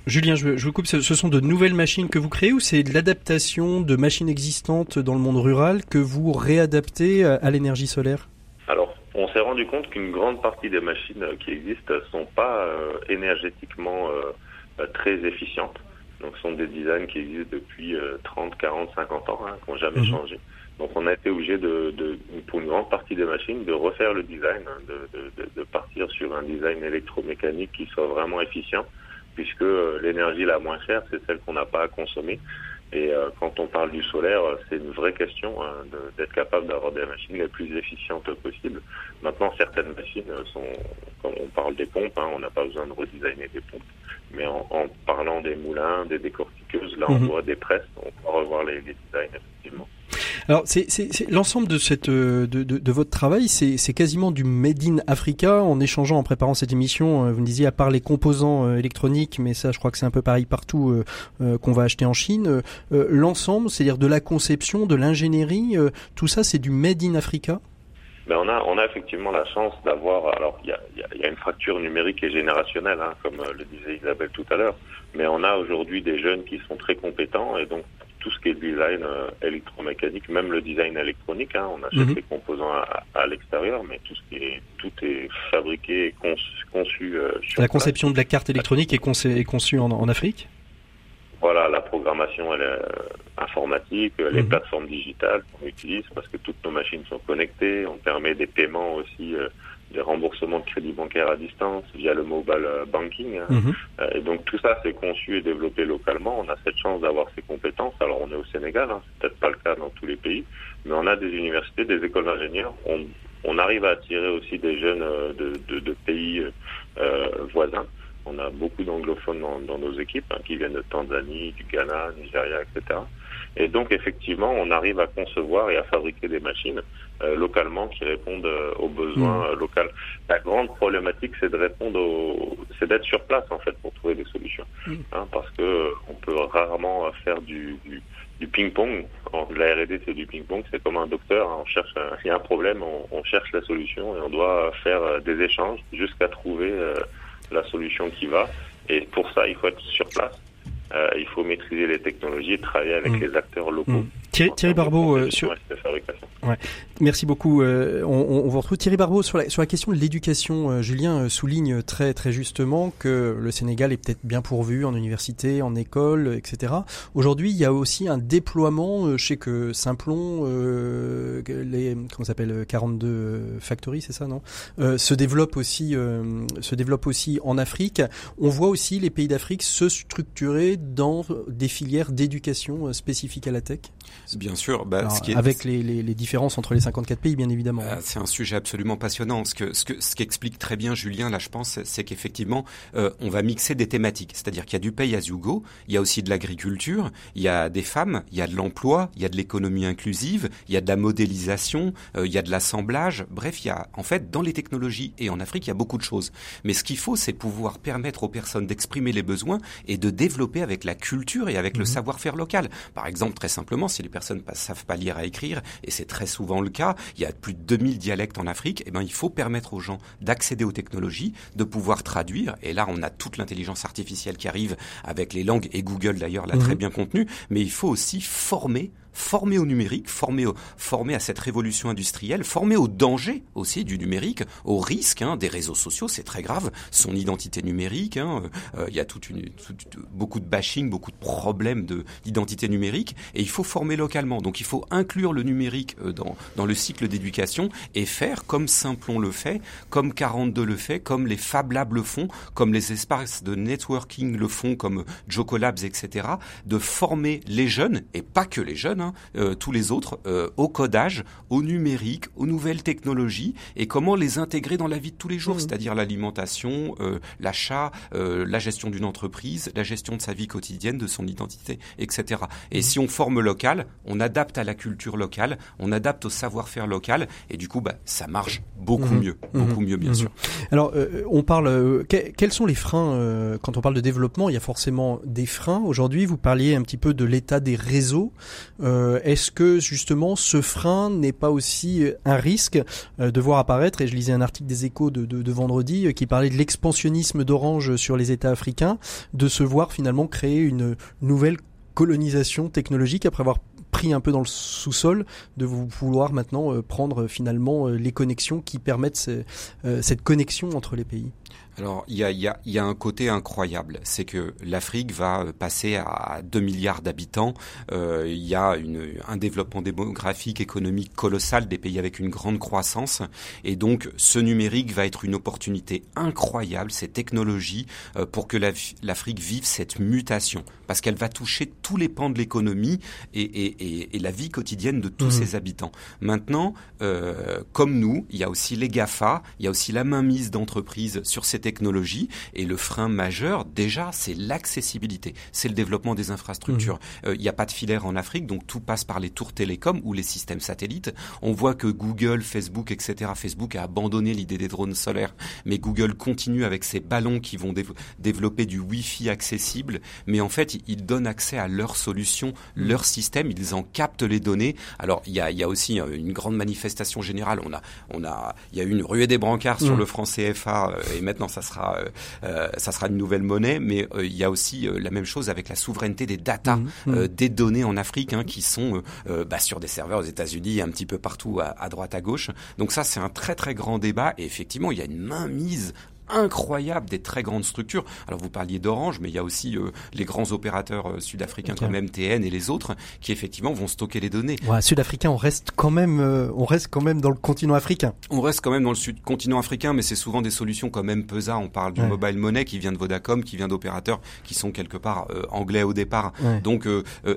Julien, je, je, vous coupe, ce, sont de nouvelles machines que vous créez ou c'est de l'adaptation de machines existantes dans le monde rural que vous réadaptez à l'énergie solaire? Alors, on s'est rendu compte qu'une grande partie des machines qui existent sont pas euh, énergétiquement très efficientes. Donc, ce sont des designs qui existent depuis 30, 40, 50 ans, hein, qui n'ont jamais mhm. changé. Donc on a été obligé de, de, pour une grande partie des machines, de refaire le design, hein, de, de, partir sur un design électromécanique qui soit vraiment efficient, puisque euh, l'énergie la moins chère, c'est celle qu'on n'a pas à consommer. Et euh, quand on parle du solaire, c'est une vraie question hein, d'être capable d'avoir des machines les plus efficientes possibles. Maintenant, certaines machines sont, comme on parle des pompes, hein, on n'a pas besoin de redesigner des pompes. Mais en, en parlant des moulins, des décortiqueuses, là, on mhm. voit des presses, on va revoir les, les designs, effectivement. Alors, c'est l'ensemble de de votre travail, c'est quasiment du made in Africa. En échangeant, en préparant cette émission, euh, vous me disiez à part les composants euh, électroniques, mais ça, je crois que c'est un peu pareil partout euh, qu'on va acheter en Chine. l'ensemble, c'est-à-dire de la conception, de l'ingénierie, tout ça, c'est du made in Africa? Ben on a on a effectivement la chance d'avoir alors il y a, y a, une fracture numérique et générationnelle hein, comme le disait Isabelle tout à l'heure mais on a aujourd'hui des jeunes qui sont très compétents et donc tout ce qui est design euh, électromécanique, même le design électronique. Hein, on achète mhm. les composants à, l'extérieur, mais tout ce qui est tout est fabriqué et conçu. Euh, la conception de la carte électronique est, conçue en, Afrique? Voilà, la programmation elle est euh, informatique, les mhm. plateformes digitales qu'on utilise parce que toutes nos machines sont connectées. On permet des paiements aussi des remboursements de crédit bancaire à distance via le mobile euh, banking. Hein. Mhm. Euh, et donc tout ça, c'est conçu et développé localement. On a cette chance d'avoir ces compétences. Alors on est au Sénégal, hein, c'est peut-être pas le cas dans tous les pays, mais on a des universités, des écoles d'ingénieurs. On, on, arrive à attirer aussi des jeunes euh, de, de, de pays euh, voisins. On a beaucoup d'anglophones dans, dans, nos équipes hein, qui viennent de Tanzanie, du Ghana, Nigeria, etc. Et donc effectivement, on arrive à concevoir et à fabriquer des machines localement qui répondent euh, aux besoins mmh. euh, locaux. La grande problématique, c'est de répondre, au... c'est d'être sur place en fait pour trouver des solutions, mmh. hein, parce que on peut rarement faire du, du, du ping-pong. La R&D, c'est du ping-pong. C'est comme un docteur. Hein, on cherche, il y a un problème, on, on, cherche la solution et on doit faire des échanges jusqu'à trouver la solution qui va. Et pour ça, il faut être sur place. il faut maîtriser les technologies et travailler avec mmh. les acteurs locaux. Mmh. Thierry, Barbeau, euh, sur... Ouais. Merci beaucoup. Euh, on, on, vous retrouve Thierry Barbeau sur la, sur la question de l'éducation. Euh, Julien souligne très très justement que le Sénégal est peut-être bien pourvu en université, en école, etc. Aujourd'hui, il y a aussi un déploiement. je sais que Simplon, les comment s'appelle 42 Factory, c'est ça, non? Se développe aussi, se développe aussi en Afrique. On voit aussi les pays d'Afrique se structurer dans des filières d'éducation spécifiques à la tech? Bien sûr. Bah, ce qui est... Avec les, les, les, différences entre les 54 pays, bien évidemment. Bah, c'est un sujet absolument passionnant. Ce que, ce que, ce qu'explique très bien Julien, là, je pense, c'est qu'effectivement, euh, on va mixer des thématiques. C'est-à-dire qu'il y a du pay as you go, il y a aussi de l'agriculture, il y a des femmes, il y a de l'emploi, il y a de l'économie inclusive, il y a de la modélisation, euh, il y a de l'assemblage. Bref, il y a, en fait, dans les technologies et en Afrique, il y a beaucoup de choses. Mais ce qu'il faut, c'est pouvoir permettre aux personnes d'exprimer les besoins et de développer avec la culture et avec le mhm. savoir-faire local. Par exemple, très simplement, si les personnes ne savent pas lire et écrire, et c'est très souvent le cas, il y a plus de 2000 dialectes en Afrique, et eh ben, il faut permettre aux gens d'accéder aux technologies, de pouvoir traduire, et là on a toute l'intelligence artificielle qui arrive avec les langues, et Google d'ailleurs l'a très mhm. bien contenu, mais il faut aussi former formé au numérique, formé, au, formé à cette révolution industrielle, formé au danger aussi du numérique, au risque hein, des réseaux sociaux, c'est très grave, son identité numérique, hein, euh, il y a toute une, beaucoup de bashing, beaucoup de problèmes d'identité numérique, et il faut former localement. Donc il faut inclure le numérique dans, dans le cycle d'éducation et faire comme Simplon le fait, comme 42 le fait, comme les Fab Labs le font, comme les espaces de networking le font, comme Jocolabs, etc., de former les jeunes, et pas que les jeunes, hein, tous les autres, au codage, au numérique, aux nouvelles technologies, et comment les intégrer dans la vie de tous les jours, mmh. c'est-à-dire l'alimentation, l'achat, la gestion d'une entreprise, la gestion de sa vie quotidienne, de son identité, etc. Et mmh. si on forme local, on adapte à la culture locale, on adapte au savoir-faire local, et du coup, bah, ça marche beaucoup mmh. mieux, beaucoup mieux, bien sûr. Alors, euh, on parle, euh, quels sont les freins euh, quand on parle de développement Il y a forcément des freins. Aujourd'hui, vous parliez un petit peu de l'état des réseaux. Est-ce que justement, ce frein n'est pas aussi un risque de voir apparaître Et je lisais un article des Échos de, vendredi qui parlait de l'expansionnisme d'Orange sur les États africains, de se voir finalement créer une nouvelle colonisation technologique après avoir pris un peu dans le sous-sol, de vouloir maintenant euh, prendre finalement euh, les connexions qui permettent euh, cette connexion entre les pays alors, il y a, y, a, y a, un côté incroyable, c'est que l'Afrique va passer à 2 milliards d'habitants. Euh, il y a une, un développement démographique, économique colossal, des pays avec une grande croissance. Et donc, ce numérique va être une opportunité incroyable, ces technologies, euh, pour que l'Afrique vive cette mutation. Parce qu'elle va toucher tous les pans de l'économie et, et, et, la vie quotidienne de tous mmh. ses habitants. Maintenant, euh, comme nous, il y a aussi les GAFA, il y a aussi la mainmise d'entreprises sur ces technologies technologie. Et le frein majeur, déjà, c'est l'accessibilité, c'est le développement des infrastructures. Mmh. Euh, il n'y a pas de filaire en Afrique, donc tout passe par les tours télécoms ou les systèmes satellites. On voit que Google, Facebook, etc. Facebook a abandonné l'idée des drones solaires, mais Google continue avec ses ballons qui vont développer du Wi-Fi accessible. Mais en fait, ils donnent accès à leurs solutions, mmh. leur système, ils en captent les données. Alors, il y a, y a, aussi euh, une grande manifestation générale. On a, on a, il y a eu une ruée des brancards sur mmh. le franc CFA euh, et maintenant ça sera, euh, euh, ça sera une nouvelle monnaie, mais euh, il y a aussi la même chose avec la souveraineté des data, mmh, mmh. des données en Afrique hein, qui sont bah, sur des serveurs aux États-Unis, un petit peu partout à, à droite à gauche. Donc ça, c'est un très très grand débat et effectivement, il y a une mainmise incroyable des très grandes structures. Alors vous parliez d'Orange, mais il y a aussi euh, les grands opérateurs euh, sud-africains comme MTN et les autres qui effectivement vont stocker les données. Ouais, sud-africain, on reste quand même, euh, on reste quand même dans le continent africain. On reste quand même dans le sud continent africain, mais c'est souvent des solutions comme M-Pesa. On parle du mobile money qui vient de Vodacom, qui vient d'opérateurs qui sont quelque part anglais au départ. Donc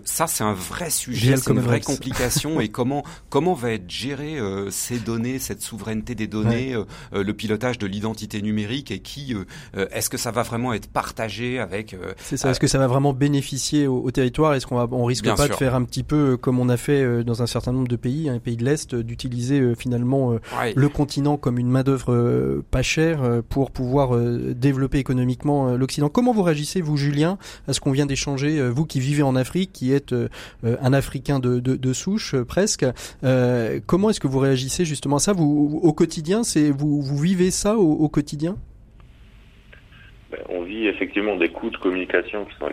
ça, c'est un vrai sujet, c'est une vraie complication. et comment comment va être géré ces données, cette souveraineté des données, le pilotage de l'identité numérique et qui euh, euh, est-ce que ça va vraiment être partagé avec euh, C'est ça. Est-ce que ça va vraiment bénéficier au, territoire? Est-ce qu'on va on risque pas de faire un petit peu comme on a fait dans un certain nombre de pays, un hein, pays de l'est, d'utiliser finalement le continent comme une main d'œuvre pas chère pour pouvoir développer économiquement l'Occident? Comment vous réagissez vous, Julien, à ce qu'on vient d'échanger Vous qui vivez en Afrique, qui êtes un Africain de, de, de souche presque, comment est-ce que vous réagissez justement à ça? Vous au quotidien, c'est vous, vous vivez ça au quotidien? On vit effectivement des coûts de communication qui sont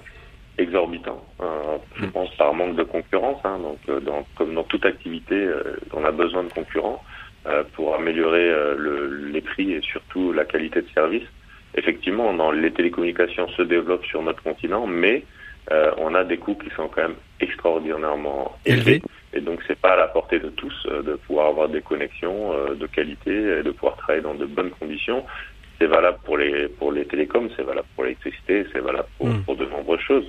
exorbitants. Hein. je mm. pense par manque de concurrence. Hein, donc, euh, comme dans toute activité, euh, on a besoin de concurrents euh, pour améliorer les prix et surtout la qualité de service. Effectivement, dans, les télécommunications se développent sur notre continent, mais on a des coûts qui sont quand même extraordinairement élevés. Et donc, c'est pas à la portée de tous de pouvoir avoir des connexions de qualité et de pouvoir travailler dans de bonnes conditions c'est valable pour les pour les télécoms, c'est valable pour l'électricité, c'est valable pour, hmm. pour, de nombreuses choses.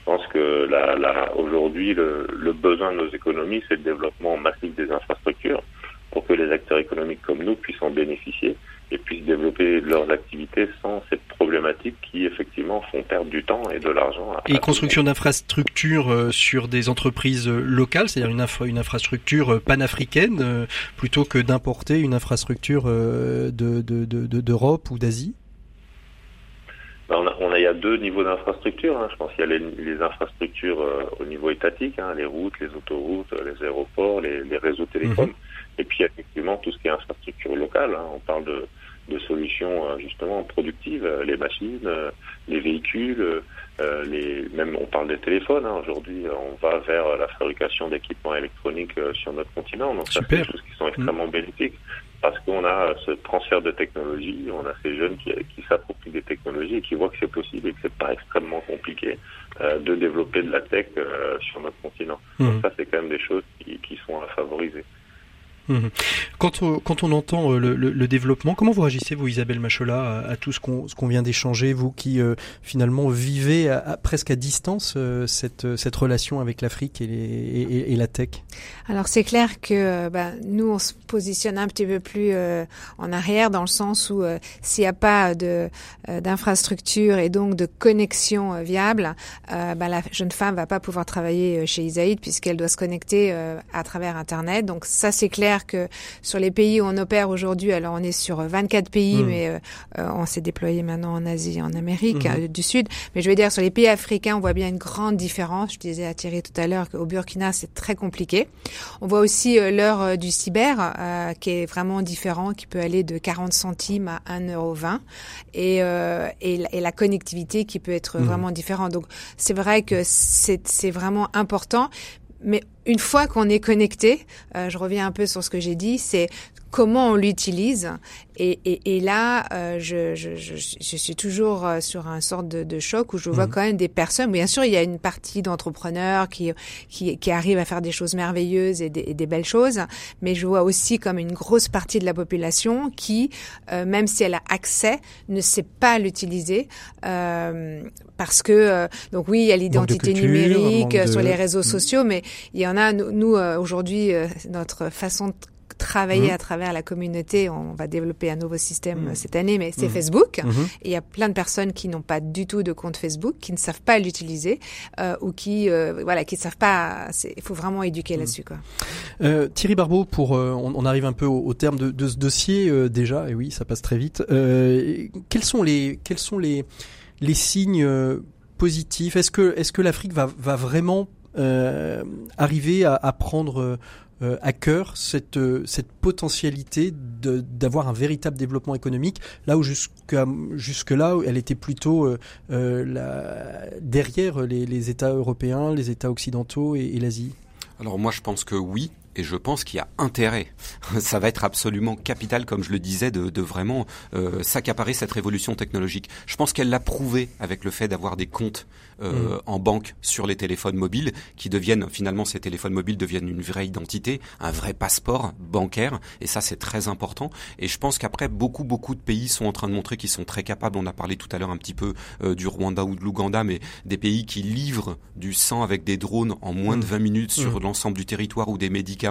Je pense que là, là aujourd'hui, le, le, besoin de nos économies, c'est le développement massif des infrastructures pour que les acteurs économiques comme nous puissent en bénéficier et puissent développer leurs activités sans cette problématique qui effectivement font perdre du temps et de l'argent. Et construction d'infrastructures euh, sur des entreprises euh, locales, c'est-à-dire une, une infrastructure euh, panafricaine plutôt que d'importer une infrastructure de, d'Europe ou d'Asie? Ben, on, a, on a, il y a deux niveaux d'infrastructure. Hein. Je pense qu'il y a les, infrastructures au niveau étatique, hein, les routes, les autoroutes, les aéroports, les, réseaux télécoms. Mhm. Et puis effectivement tout ce qui est infrastructure locale. Hein. On parle de, de solutions euh, justement productives, euh, les machines, euh, les véhicules, les, même on parle des téléphones. Hein. Aujourd'hui, on va vers la fabrication d'équipements électroniques sur notre continent. Donc ça, c'est des choses qui sont extrêmement bénéfiques. parce qu'on a ce transfert de technologie, on a ces jeunes qui, qui s'approprient des technologies et qui voient que c'est possible et que c'est pas extrêmement compliqué euh, de développer de la tech euh, sur notre continent. Mmh. Donc ça, c'est quand même des choses qui, qui sont à favoriser. Mhm. Quand, on, entend euh, le, développement, comment vous réagissez, vous, Isabelle Machola, à, tout ce qu'on vient d'échanger, vous qui euh, finalement vivez presque à distance euh, cette, relation avec l'Afrique et, la tech? Alors c'est clair que bah, nous, on se positionne un petit peu plus en arrière dans le sens où s'il n'y a pas d'infrastructure et donc de connexion viable, bah, la jeune femme va pas pouvoir travailler chez Isaïd puisqu'elle doit se connecter à travers Internet. Donc ça, c'est clair que sur les pays où on opère aujourd'hui, alors on est sur 24 pays, hmm. mais euh, euh, on s'est déployé maintenant en Asie, en Amérique hmm. euh, du Sud. Mais je veux dire, sur les pays africains, on voit bien une grande différence. Je disais à Thierry tout à l'heure qu'au Burkina, c'est très compliqué. On voit aussi l'heure du cyber, qui est vraiment différent, qui peut aller de 40 centimes à 1,20€ et, et, et, la connectivité qui peut être hmm. vraiment différente. Donc c'est vrai que c'est vraiment important. Mais une fois qu'on est connecté, euh, je reviens un peu sur ce que j'ai dit, c'est comment on l'utilise. Et, et, et, là, euh, je, je, je, je, suis toujours euh, sur un sorte de, de choc où je vois mhm. quand même des personnes. Bien sûr, il y a une partie d'entrepreneurs qui, qui, qui arrivent à faire des choses merveilleuses et des, des, belles choses, mais je vois aussi comme une grosse partie de la population qui, euh, même si elle a accès, ne sait pas l'utiliser parce que donc oui, il y a l'identité numérique sur les réseaux mm. sociaux, mais il y en a nous, nous aujourd'hui notre façon de travailler mhm. à travers la communauté. On va développer un nouveau système mhm. cette année, mais c'est mhm. Facebook. il y a plein de personnes qui n'ont pas du tout de compte Facebook, qui ne savent pas l'utiliser euh, ou qui euh, voilà qui ne savent pas. Il faut vraiment éduquer là-dessus. Quoi. Euh, Thierry Barbeau, pour on, arrive un peu au, terme de, de ce dossier déjà, et oui, ça passe très vite. quels sont les quels sont les les signes positifs? Est-ce que est-ce que l'Afrique va va vraiment arriver à, à prendre euh, à cœur cette, euh, cette potentialité d'avoir un véritable développement économique, là où jusqu'à jusque là elle était plutôt euh, derrière les, États européens, les États occidentaux et l'Asie. Alors moi je pense que oui, et je pense qu'il y a intérêt. Ça va être absolument capital, comme je le disais, de, de vraiment euh, s'accaparer cette révolution technologique. Je pense qu'elle l'a prouvé avec le fait d'avoir des comptes euh, mm. en banque sur les téléphones mobiles qui deviennent finalement ces téléphones mobiles deviennent une vraie identité, un vrai passeport bancaire et ça c'est très important et je pense qu'après beaucoup beaucoup de pays sont en train de montrer qu'ils sont très capables, on a parlé tout à l'heure un petit peu euh, du Rwanda ou de l'Ouganda mais des pays qui livrent du sang avec des drones en moins de 20 mm. minutes sur mm. l'ensemble du territoire ou des médicaments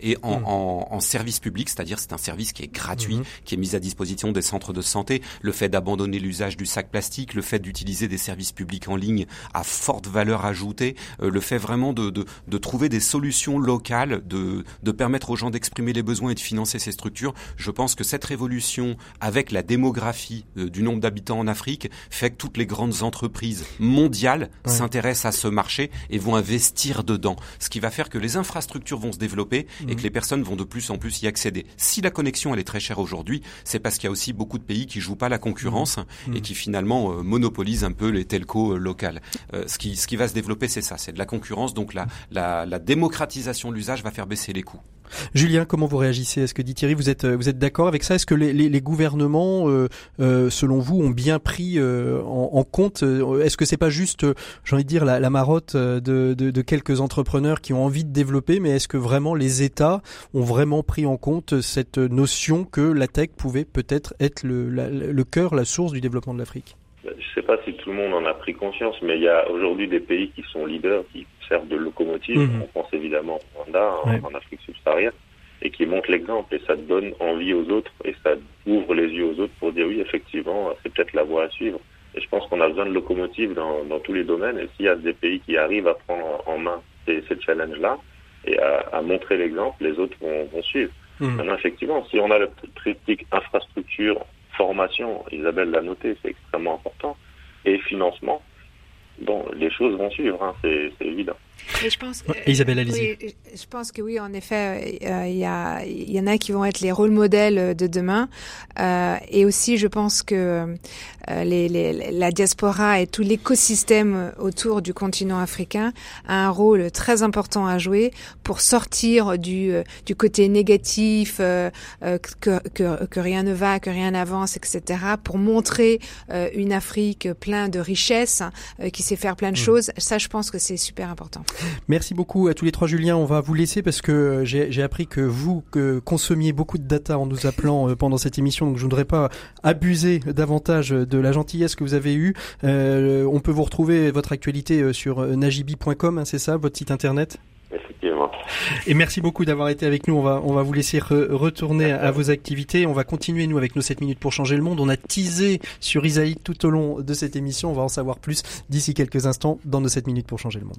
et en, en, en service public, c'est-à-dire c'est un service qui est gratuit, qui est mis à disposition des centres de santé, le fait d'abandonner l'usage du sac plastique, le fait d'utiliser des services publics en ligne à forte valeur ajoutée, euh, le fait vraiment de, de, de, trouver des solutions locales, de, de permettre aux gens d'exprimer les besoins et de financer ces structures. Je pense que cette révolution, avec la démographie euh, du nombre d'habitants en Afrique, fait que toutes les grandes entreprises mondiales s'intéressent à ce marché et vont investir dedans. Ce qui va faire que les infrastructures vont se développer et mhm. que les personnes vont de plus en plus y accéder. Si la connexion elle est très chère aujourd'hui, c'est parce qu'il y a aussi beaucoup de pays qui jouent pas la concurrence mhm. et qui finalement euh, monopolisent un peu les telcos locales. Euh, ce, qui, ce qui va se développer, c'est ça, c'est de la concurrence. Donc la, la, la démocratisation de l'usage va faire baisser les coûts. Julien, comment vous réagissez à ce que dit Thierry? Vous êtes, euh, vous êtes d'accord avec ça? Est-ce que les, les, les gouvernements, euh, euh, selon vous, ont bien pris euh, en, en, compte Est-ce que c'est pas juste, j'ai envie de dire, la, la marotte de, de, de, quelques entrepreneurs qui ont envie de développer, mais est-ce que vraiment les États ont vraiment pris en compte cette notion que la tech pouvait peut-être être le, le cœur, la source du développement de l'Afrique je ne sais pas si tout le monde en a pris conscience, mais il y a aujourd'hui des pays qui sont leaders, qui servent de locomotive. Mhm. On pense évidemment au Rwanda, en, Afrique subsaharienne, et qui montrent l'exemple. Et ça donne envie aux autres, et ça ouvre les yeux aux autres pour dire oui, effectivement, c'est peut-être la voie à suivre. Et je pense qu'on a besoin de locomotives dans, dans, tous les domaines. Et s'il y a des pays qui arrivent à prendre en main ces, ces challenges-là et à, à montrer l'exemple, les autres vont, vont suivre. Mhm. Maintenant, effectivement, si on a le triptyque infrastructure, formation, Isabelle l'a noté, c'est extrêmement important, et financement, bon, les choses vont suivre, hein, c'est évident. Et je pense, Isabelle, allez-y. Oui, je pense que oui, en effet, euh, il y, a, y en a qui vont être les rôles modèles de demain. Euh, et aussi, je pense que euh, les, les, la diaspora et tout l'écosystème autour du continent africain a un rôle très important à jouer pour sortir du, euh, du côté négatif, euh, que, que, que, rien ne va, que rien n'avance, etc., pour montrer une Afrique pleine de richesses, qui sait faire plein de mmh. choses. Ça, je pense que c'est super important. Merci beaucoup à tous les trois, Julien. On va vous laisser parce que j'ai appris que vous que consommiez beaucoup de data en nous appelant pendant cette émission, donc je ne voudrais pas abuser davantage de la gentillesse que vous avez eue. Euh, on peut vous retrouver votre actualité euh, sur euh, najibi.com, hein, c'est ça, votre site internet? Effectivement. Et merci beaucoup d'avoir été avec nous. On va, on va vous laisser retourner à, vos activités. On va continuer, nous, avec nos 7 minutes pour changer le monde. On a teasé sur Isaïe tout au long de cette émission. On va en savoir plus d'ici quelques instants dans nos 7 minutes pour changer le monde.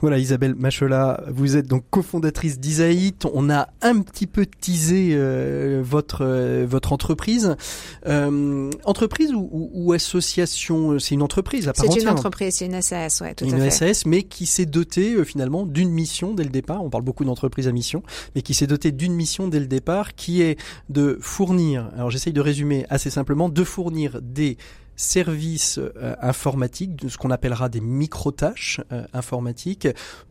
Voilà, Isabelle Machola, vous êtes donc cofondatrice d'Isaït. On a un petit peu teasé euh, votre euh, votre entreprise. Euh, entreprise ou, ou, association C'est une entreprise à part C'est une entreprise, c'est une SAS, ouais, tout une à fait. SAS, mais qui s'est dotée finalement d'une mission dès le départ. On parle beaucoup d'entreprises à mission, mais qui s'est dotée d'une mission dès le départ, qui est de fournir. Alors j'essaye de résumer assez simplement, de fournir des services euh, informatiques, ce qu'on appellera des micro-tâches euh, informatiques,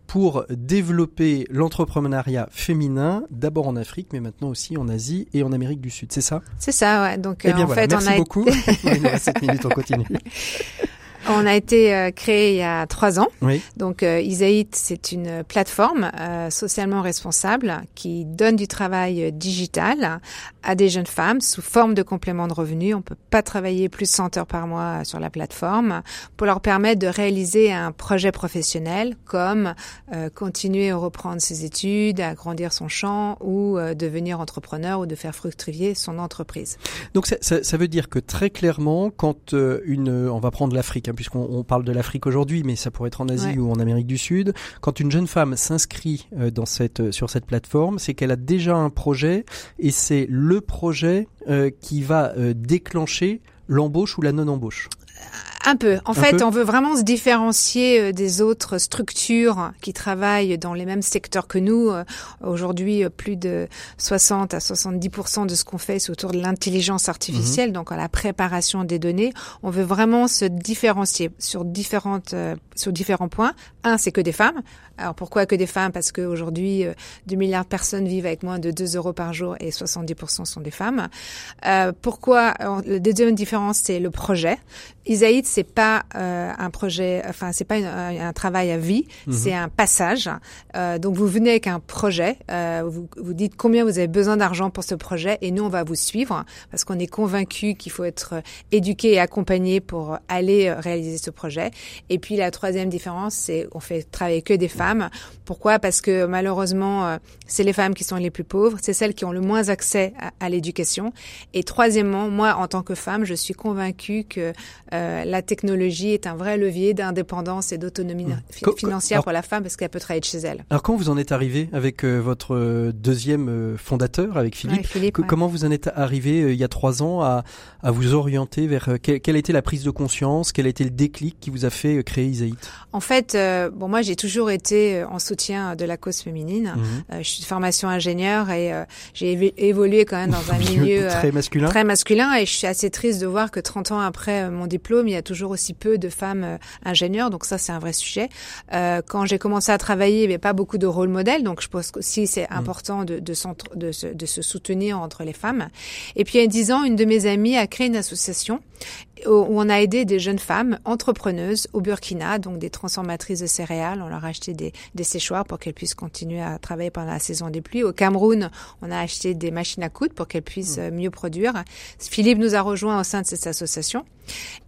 pour développer l'entrepreneuriat féminin, d'abord en Afrique, mais maintenant aussi en Asie et en Amérique du Sud. C'est ça? C'est ça, ouais. Donc, eh bien, en fait, merci on a beaucoup. il nous reste 7 minutes, on continue. On a été euh, créé il y a trois ans. Oui. Donc euh, c'est une plateforme euh, socialement responsable qui donne du travail euh, digital à des jeunes femmes sous forme de complément de revenus. On peut pas travailler plus de 100 heures par mois sur la plateforme pour leur permettre de réaliser un projet professionnel comme continuer à reprendre ses études, à grandir son champ ou devenir entrepreneur ou de faire fructifier son entreprise. Donc ça, ça, ça veut dire que très clairement, quand une, on va prendre l'Afrique, hein, puisqu'on parle de l'Afrique aujourd'hui, mais ça pourrait être en Asie ou en Amérique du Sud. Quand une jeune femme s'inscrit euh, dans cette euh, sur cette plateforme, c'est qu'elle a déjà un projet et c'est le projet euh, qui va déclencher l'embauche ou la non-embauche. Un peu. En fait, on veut vraiment se différencier euh, des autres structures qui travaillent dans les mêmes secteurs que nous. Euh, aujourd'hui, euh, plus de 60 à 70% de ce qu'on fait, c'est autour de l'intelligence artificielle, mhm. donc à la préparation des données. On veut vraiment se différencier sur différentes, sur différents points. Un, c'est que des femmes. Alors pourquoi que des femmes? Parce qu'aujourd'hui, 2 milliards de personnes vivent avec moins de 2 euros par jour et 70% sont des femmes. Euh, pourquoi La deuxième différence, c'est le projet. Isaïd, c'est pas euh, un projet, enfin c'est pas un travail à vie, mhm. c'est un passage. Euh, donc vous venez avec un projet, euh, vous, vous dites combien vous avez besoin d'argent pour ce projet, et nous on va vous suivre parce qu'on est convaincu qu'il faut être éduqué et accompagné pour aller réaliser ce projet. Et puis la troisième différence, c'est on fait travailler que des femmes. Pourquoi? Parce que malheureusement, c'est les femmes qui sont les plus pauvres, c'est celles qui ont le moins accès à, à l'éducation. Et troisièmement, moi en tant que femme, je suis convaincue que euh, la technologie est un vrai levier d'indépendance et d'autonomie mmh. financière pour la femme parce qu'elle peut travailler de chez elle. Alors quand vous en êtes arrivé avec euh, votre euh, deuxième fondateur, avec Philippe, comment vous en êtes arrivé il y a trois ans à, à vous orienter vers quelle, a été la prise de conscience, quel a été le déclic qui vous a fait créer Isaït En fait, bon moi j'ai toujours été en soutien de la cause féminine. Mmh. je suis de formation ingénieur et j'ai évolué quand même dans un milieu très masculin. Très masculin et je suis assez triste de voir que 30 ans après mon diplôme il y a toujours aussi peu de femmes euh, ingénieures, donc ça c'est un vrai sujet. Euh, quand j'ai commencé à travailler, il n'y avait pas beaucoup de rôle modèle, donc je pense aussi c'est mm. important de, de, de, se, de se soutenir entre les femmes. Et puis il y a dix ans, une de mes amies a créé une association où on a aidé des jeunes femmes entrepreneuses au Burkina, donc des transformatrices de céréales. On leur a acheté des, des séchoirs pour qu'elles puissent continuer à travailler pendant la saison des pluies. Au Cameroun, on a acheté des machines à coudre pour qu'elles puissent mm. mieux produire. Philippe nous a rejoint au sein de cette association.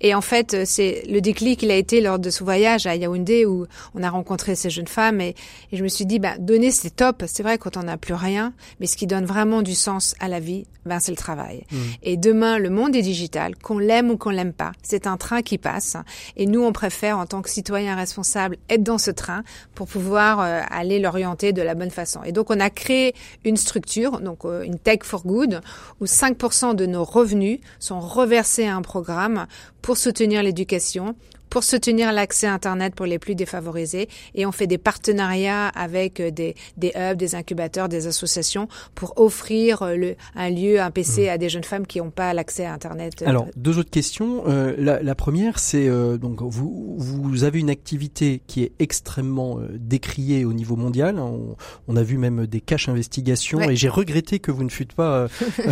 Et en fait, fait, c'est le déclic, il a été lors de ce voyage à Yaoundé où on a rencontré ces jeunes femmes et, et je me suis dit, bah, donner c'est top. C'est vrai quand on n'a plus rien, mais ce qui donne vraiment du sens à la vie, ben c'est le travail. Mmh. Et demain, le monde est digital, qu'on l'aime ou qu'on l'aime pas. C'est un train qui passe et nous, on préfère en tant que citoyens responsables être dans ce train pour pouvoir euh, aller l'orienter de la bonne façon. Et donc, on a créé une structure, donc euh, une Tech for Good, où 5% de nos revenus sont reversés à un programme pour soutenir l'éducation, pour soutenir l'accès Internet pour les plus défavorisés. Et on fait des partenariats avec euh, des, des hubs, des incubateurs, des associations pour offrir euh, le, un lieu, un PC mmh. à des jeunes femmes qui n'ont pas l'accès à Internet. Euh, Alors, deux autres questions. Euh, la, la, première, c'est euh, donc vous, vous avez une activité qui est extrêmement décriée au niveau mondial. On, on a vu même des caches investigations et j'ai regretté que vous ne fûtes pas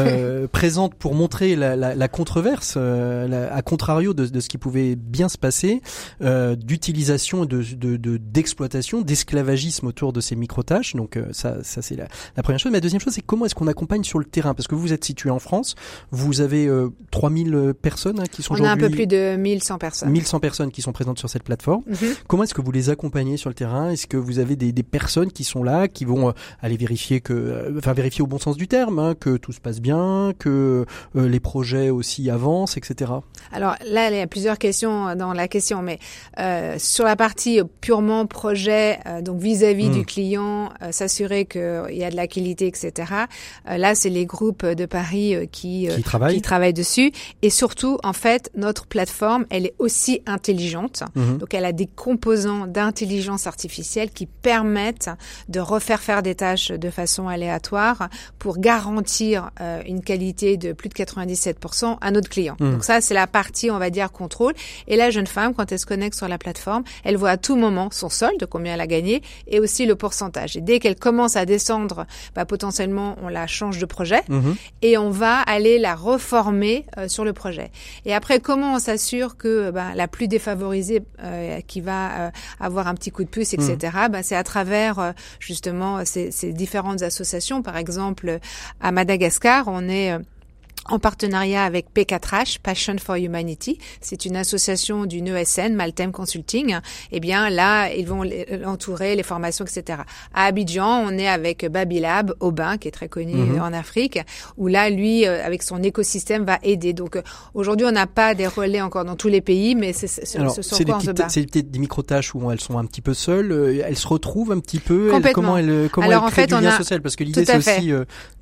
présente pour montrer la, la, la controverse, à contrario de, de ce qui pouvait bien se passer euh, d'utilisation et de, d'exploitation, d'esclavagisme autour de ces micro-tâches. Donc euh, ça, ça c'est la, la, première chose. Mais la deuxième chose, c'est comment est-ce qu'on accompagne sur le terrain? Parce que vous êtes situé en France, vous avez 3000 euh, personnes hein, qui sont aujourd'hui... On a un peu plus de 1100 personnes. 1100 personnes qui sont présentes sur cette plateforme. Mhm. Comment est-ce que vous les accompagnez sur le terrain? Est-ce que vous avez des, des, personnes qui sont là, qui vont aller vérifier que, enfin vérifier au bon sens du terme, hein, que tout se passe bien, que les projets aussi avancent, etc. Alors là, il y a plusieurs questions dans la question, mais euh, sur la partie purement projet, euh, donc vis-à-vis du hmm. client, euh, s'assurer qu'il y a de la qualité, etc. Euh, là, c'est les groupes de Paris qui, qui travaillent. qui, travaillent. dessus. Et surtout, en fait, notre plateforme, elle est aussi intelligente. Hmm. Donc, elle a des composants d'intelligence artificielle qui permettent de refaire faire des tâches de façon aléatoire pour garantir une qualité de plus de 97% à notre client. Hmm. Donc ça, c'est la partie, on va dire, contrôle. Et la jeune femme, quand elle se connecte sur la plateforme, elle voit à tout moment son solde, combien elle a gagné, et aussi le pourcentage. Et dès qu'elle commence à descendre, bah, potentiellement, on la change de projet mhm. et on va aller la reformer euh, sur le projet. Et après, comment on s'assure que bah, la plus défavorisée euh, qui va euh, avoir un petit coup de pouce, etc., mhm. bah, c'est à travers justement ces, ces différentes associations. Par exemple, à Madagascar, on est en partenariat avec P4H, Passion for Humanity. C'est une association d'une ESN, Maltem Consulting. Eh bien, là, ils vont l'entourer, les formations, etc. À Abidjan, on est avec Babilab, Aubin, qui est très connu mhm. en Afrique, où là, lui, euh, avec son écosystème, va aider. Donc, euh, aujourd'hui, on n'a pas des relais encore dans tous les pays, mais c'est ce Alors, sur quoi des on C'est des micro-tâches où elles sont un petit peu seules. Euh, elles se retrouvent un petit peu. comment elles, comment Alors, elles créent en fait, du lien a... social Parce que l'idée, c'est aussi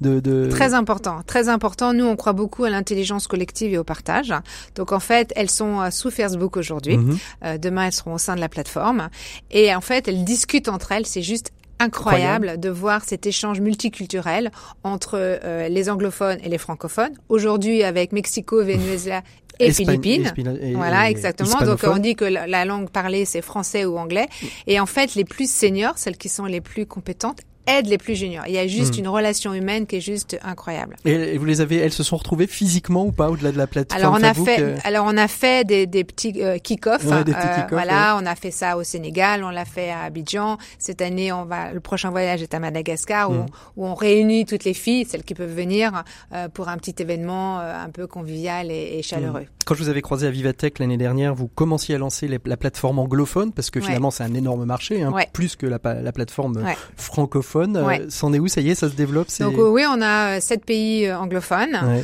de, de... Très important. Très important. Nous, on croit beaucoup à l'intelligence collective et au partage. Donc en fait, elles sont euh, sous Facebook aujourd'hui. Mhm. Euh, demain, elles seront au sein de la plateforme. Et en fait, elles discutent entre elles. C'est juste incroyable, de voir cet échange multiculturel entre euh, les anglophones et les francophones. Aujourd'hui, avec Mexico, Venezuela et Philippines. voilà, exactement. Donc on dit que la langue parlée c'est français ou anglais. Et en fait, les plus seniors, celles qui sont les plus compétentes, aide les plus juniors. Il y a juste hmm. une relation humaine qui est juste incroyable. Et vous les avez, elles se sont retrouvées physiquement ou pas au-delà de la plateforme Alors on a fait, euh alors on a fait des, des petits euh, kick-offs. Ouais, euh, voilà, on a fait ça au Sénégal, on l'a fait à Abidjan. Cette année, on va, le prochain voyage est à Madagascar où, hmm. où on réunit toutes les filles, celles qui peuvent venir euh, pour un petit événement un peu convivial et, et chaleureux. Hmm. Quand je vous avais croisé à Vivatech l'année dernière, vous commenciez à lancer la plateforme anglophone parce que finalement c'est un énorme marché, hein, plus que la, la plateforme francophone euh, c'en est où? Ça y est, ça se développe Donc euh, oui, on a euh, sept pays anglophones.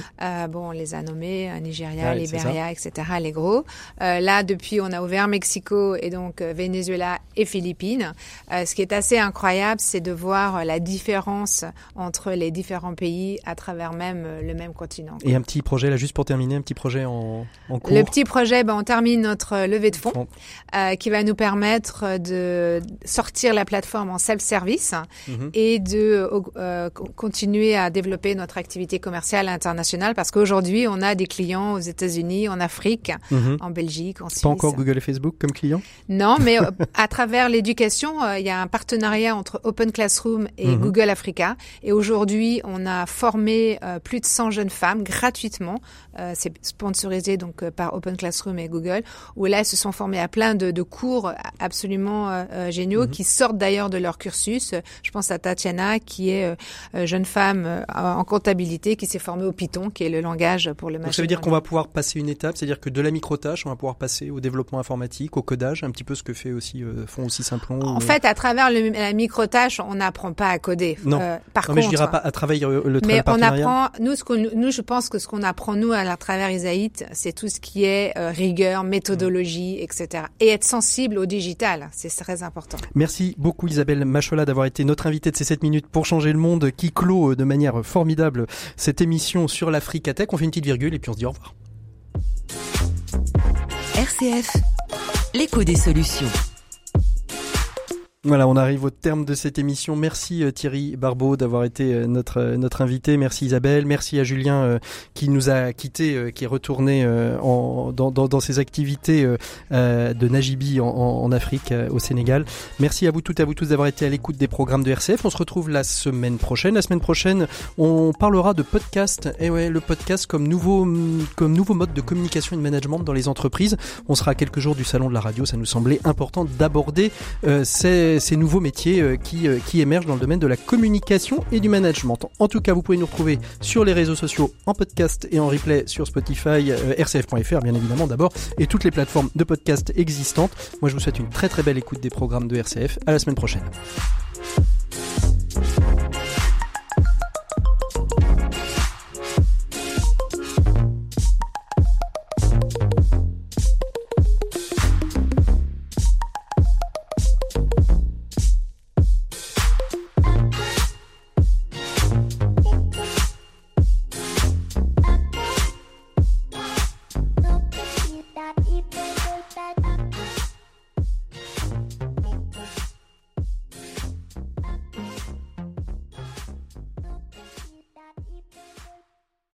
bon, on les a nommés Nigeria, Libéria, etc. Les gros. là, depuis, on a ouvert Mexico et donc Venezuela et Philippines. ce qui est assez incroyable, c'est de voir la différence entre les différents pays à travers même le même continent. Et un petit projet là, juste pour terminer, un petit projet en, en cours? Le petit projet, ben, on termine notre levée de fonds qui va nous permettre de sortir la plateforme en self-service. Mhm. Mhm. et de euh, continuer à développer notre activité commerciale internationale parce qu'aujourd'hui, on a des clients aux États-Unis, en Afrique, mhm. en Belgique, en Suisse. Pas encore Google et Facebook comme clients? Non, mais euh, à travers l'éducation, euh, il y a un partenariat entre Open Classroom et mhm. Google Africa. Et aujourd'hui, on a formé plus de 100 jeunes femmes gratuitement. C'est sponsorisé donc par Open Classroom et Google, où là, elles se sont formées à plein de, de cours absolument géniaux qui sortent d'ailleurs de leur cursus. Je pense Tatiana, qui est jeune femme en comptabilité, qui s'est formée au Python, qui est le langage pour le Donc ça veut dire qu'on va pouvoir passer une étape, c'est-à-dire que de la microtâche, on va pouvoir passer au développement informatique, au codage, un petit peu ce que fait aussi font aussi Simplon. En fait, à travers le, la microtâche, on n'apprend pas à coder. Non. par non, mais je dirais pas à travers le Mais on apprend, nous, ce qu'on, nous, je pense que ce qu'on apprend nous à, travers Isaït, c'est tout ce qui est rigueur, méthodologie, etc. Et être sensible au digital, c'est très important. Merci beaucoup Isabelle Machola d'avoir été notre invitée de ces 7 minutes pour changer le monde qui clôt de manière formidable cette émission sur l'Afrique à Tech. On fait une petite virgule et puis on se dit au revoir. RCF, l'écho des solutions. Voilà, on arrive au terme de cette émission. Merci euh, Thierry Barbeau d'avoir été euh, notre euh, notre invité. Merci Isabelle. Merci à Julien qui nous a quitté, qui est retourné en, dans, dans, ses activités de Najibi en, en, Afrique, au Sénégal. Merci à vous toutes et à vous tous d'avoir été à l'écoute des programmes de RCF. On se retrouve la semaine prochaine. La semaine prochaine, on parlera de podcast. Et ouais, le podcast comme nouveau comme nouveau mode de communication et de management dans les entreprises. On sera à quelques jours du salon de la radio. Ça nous semblait important d'aborder ces ces, nouveaux métiers euh, qui, euh, qui émergent dans le domaine de la communication et du management. En tout cas, vous pouvez nous retrouver sur les réseaux sociaux, en podcast et en replay sur Spotify, euh, rcf.fr bien évidemment d'abord, et toutes les plateformes de podcast existantes. Moi, je vous souhaite une très très belle écoute des programmes de RCF. À la semaine prochaine.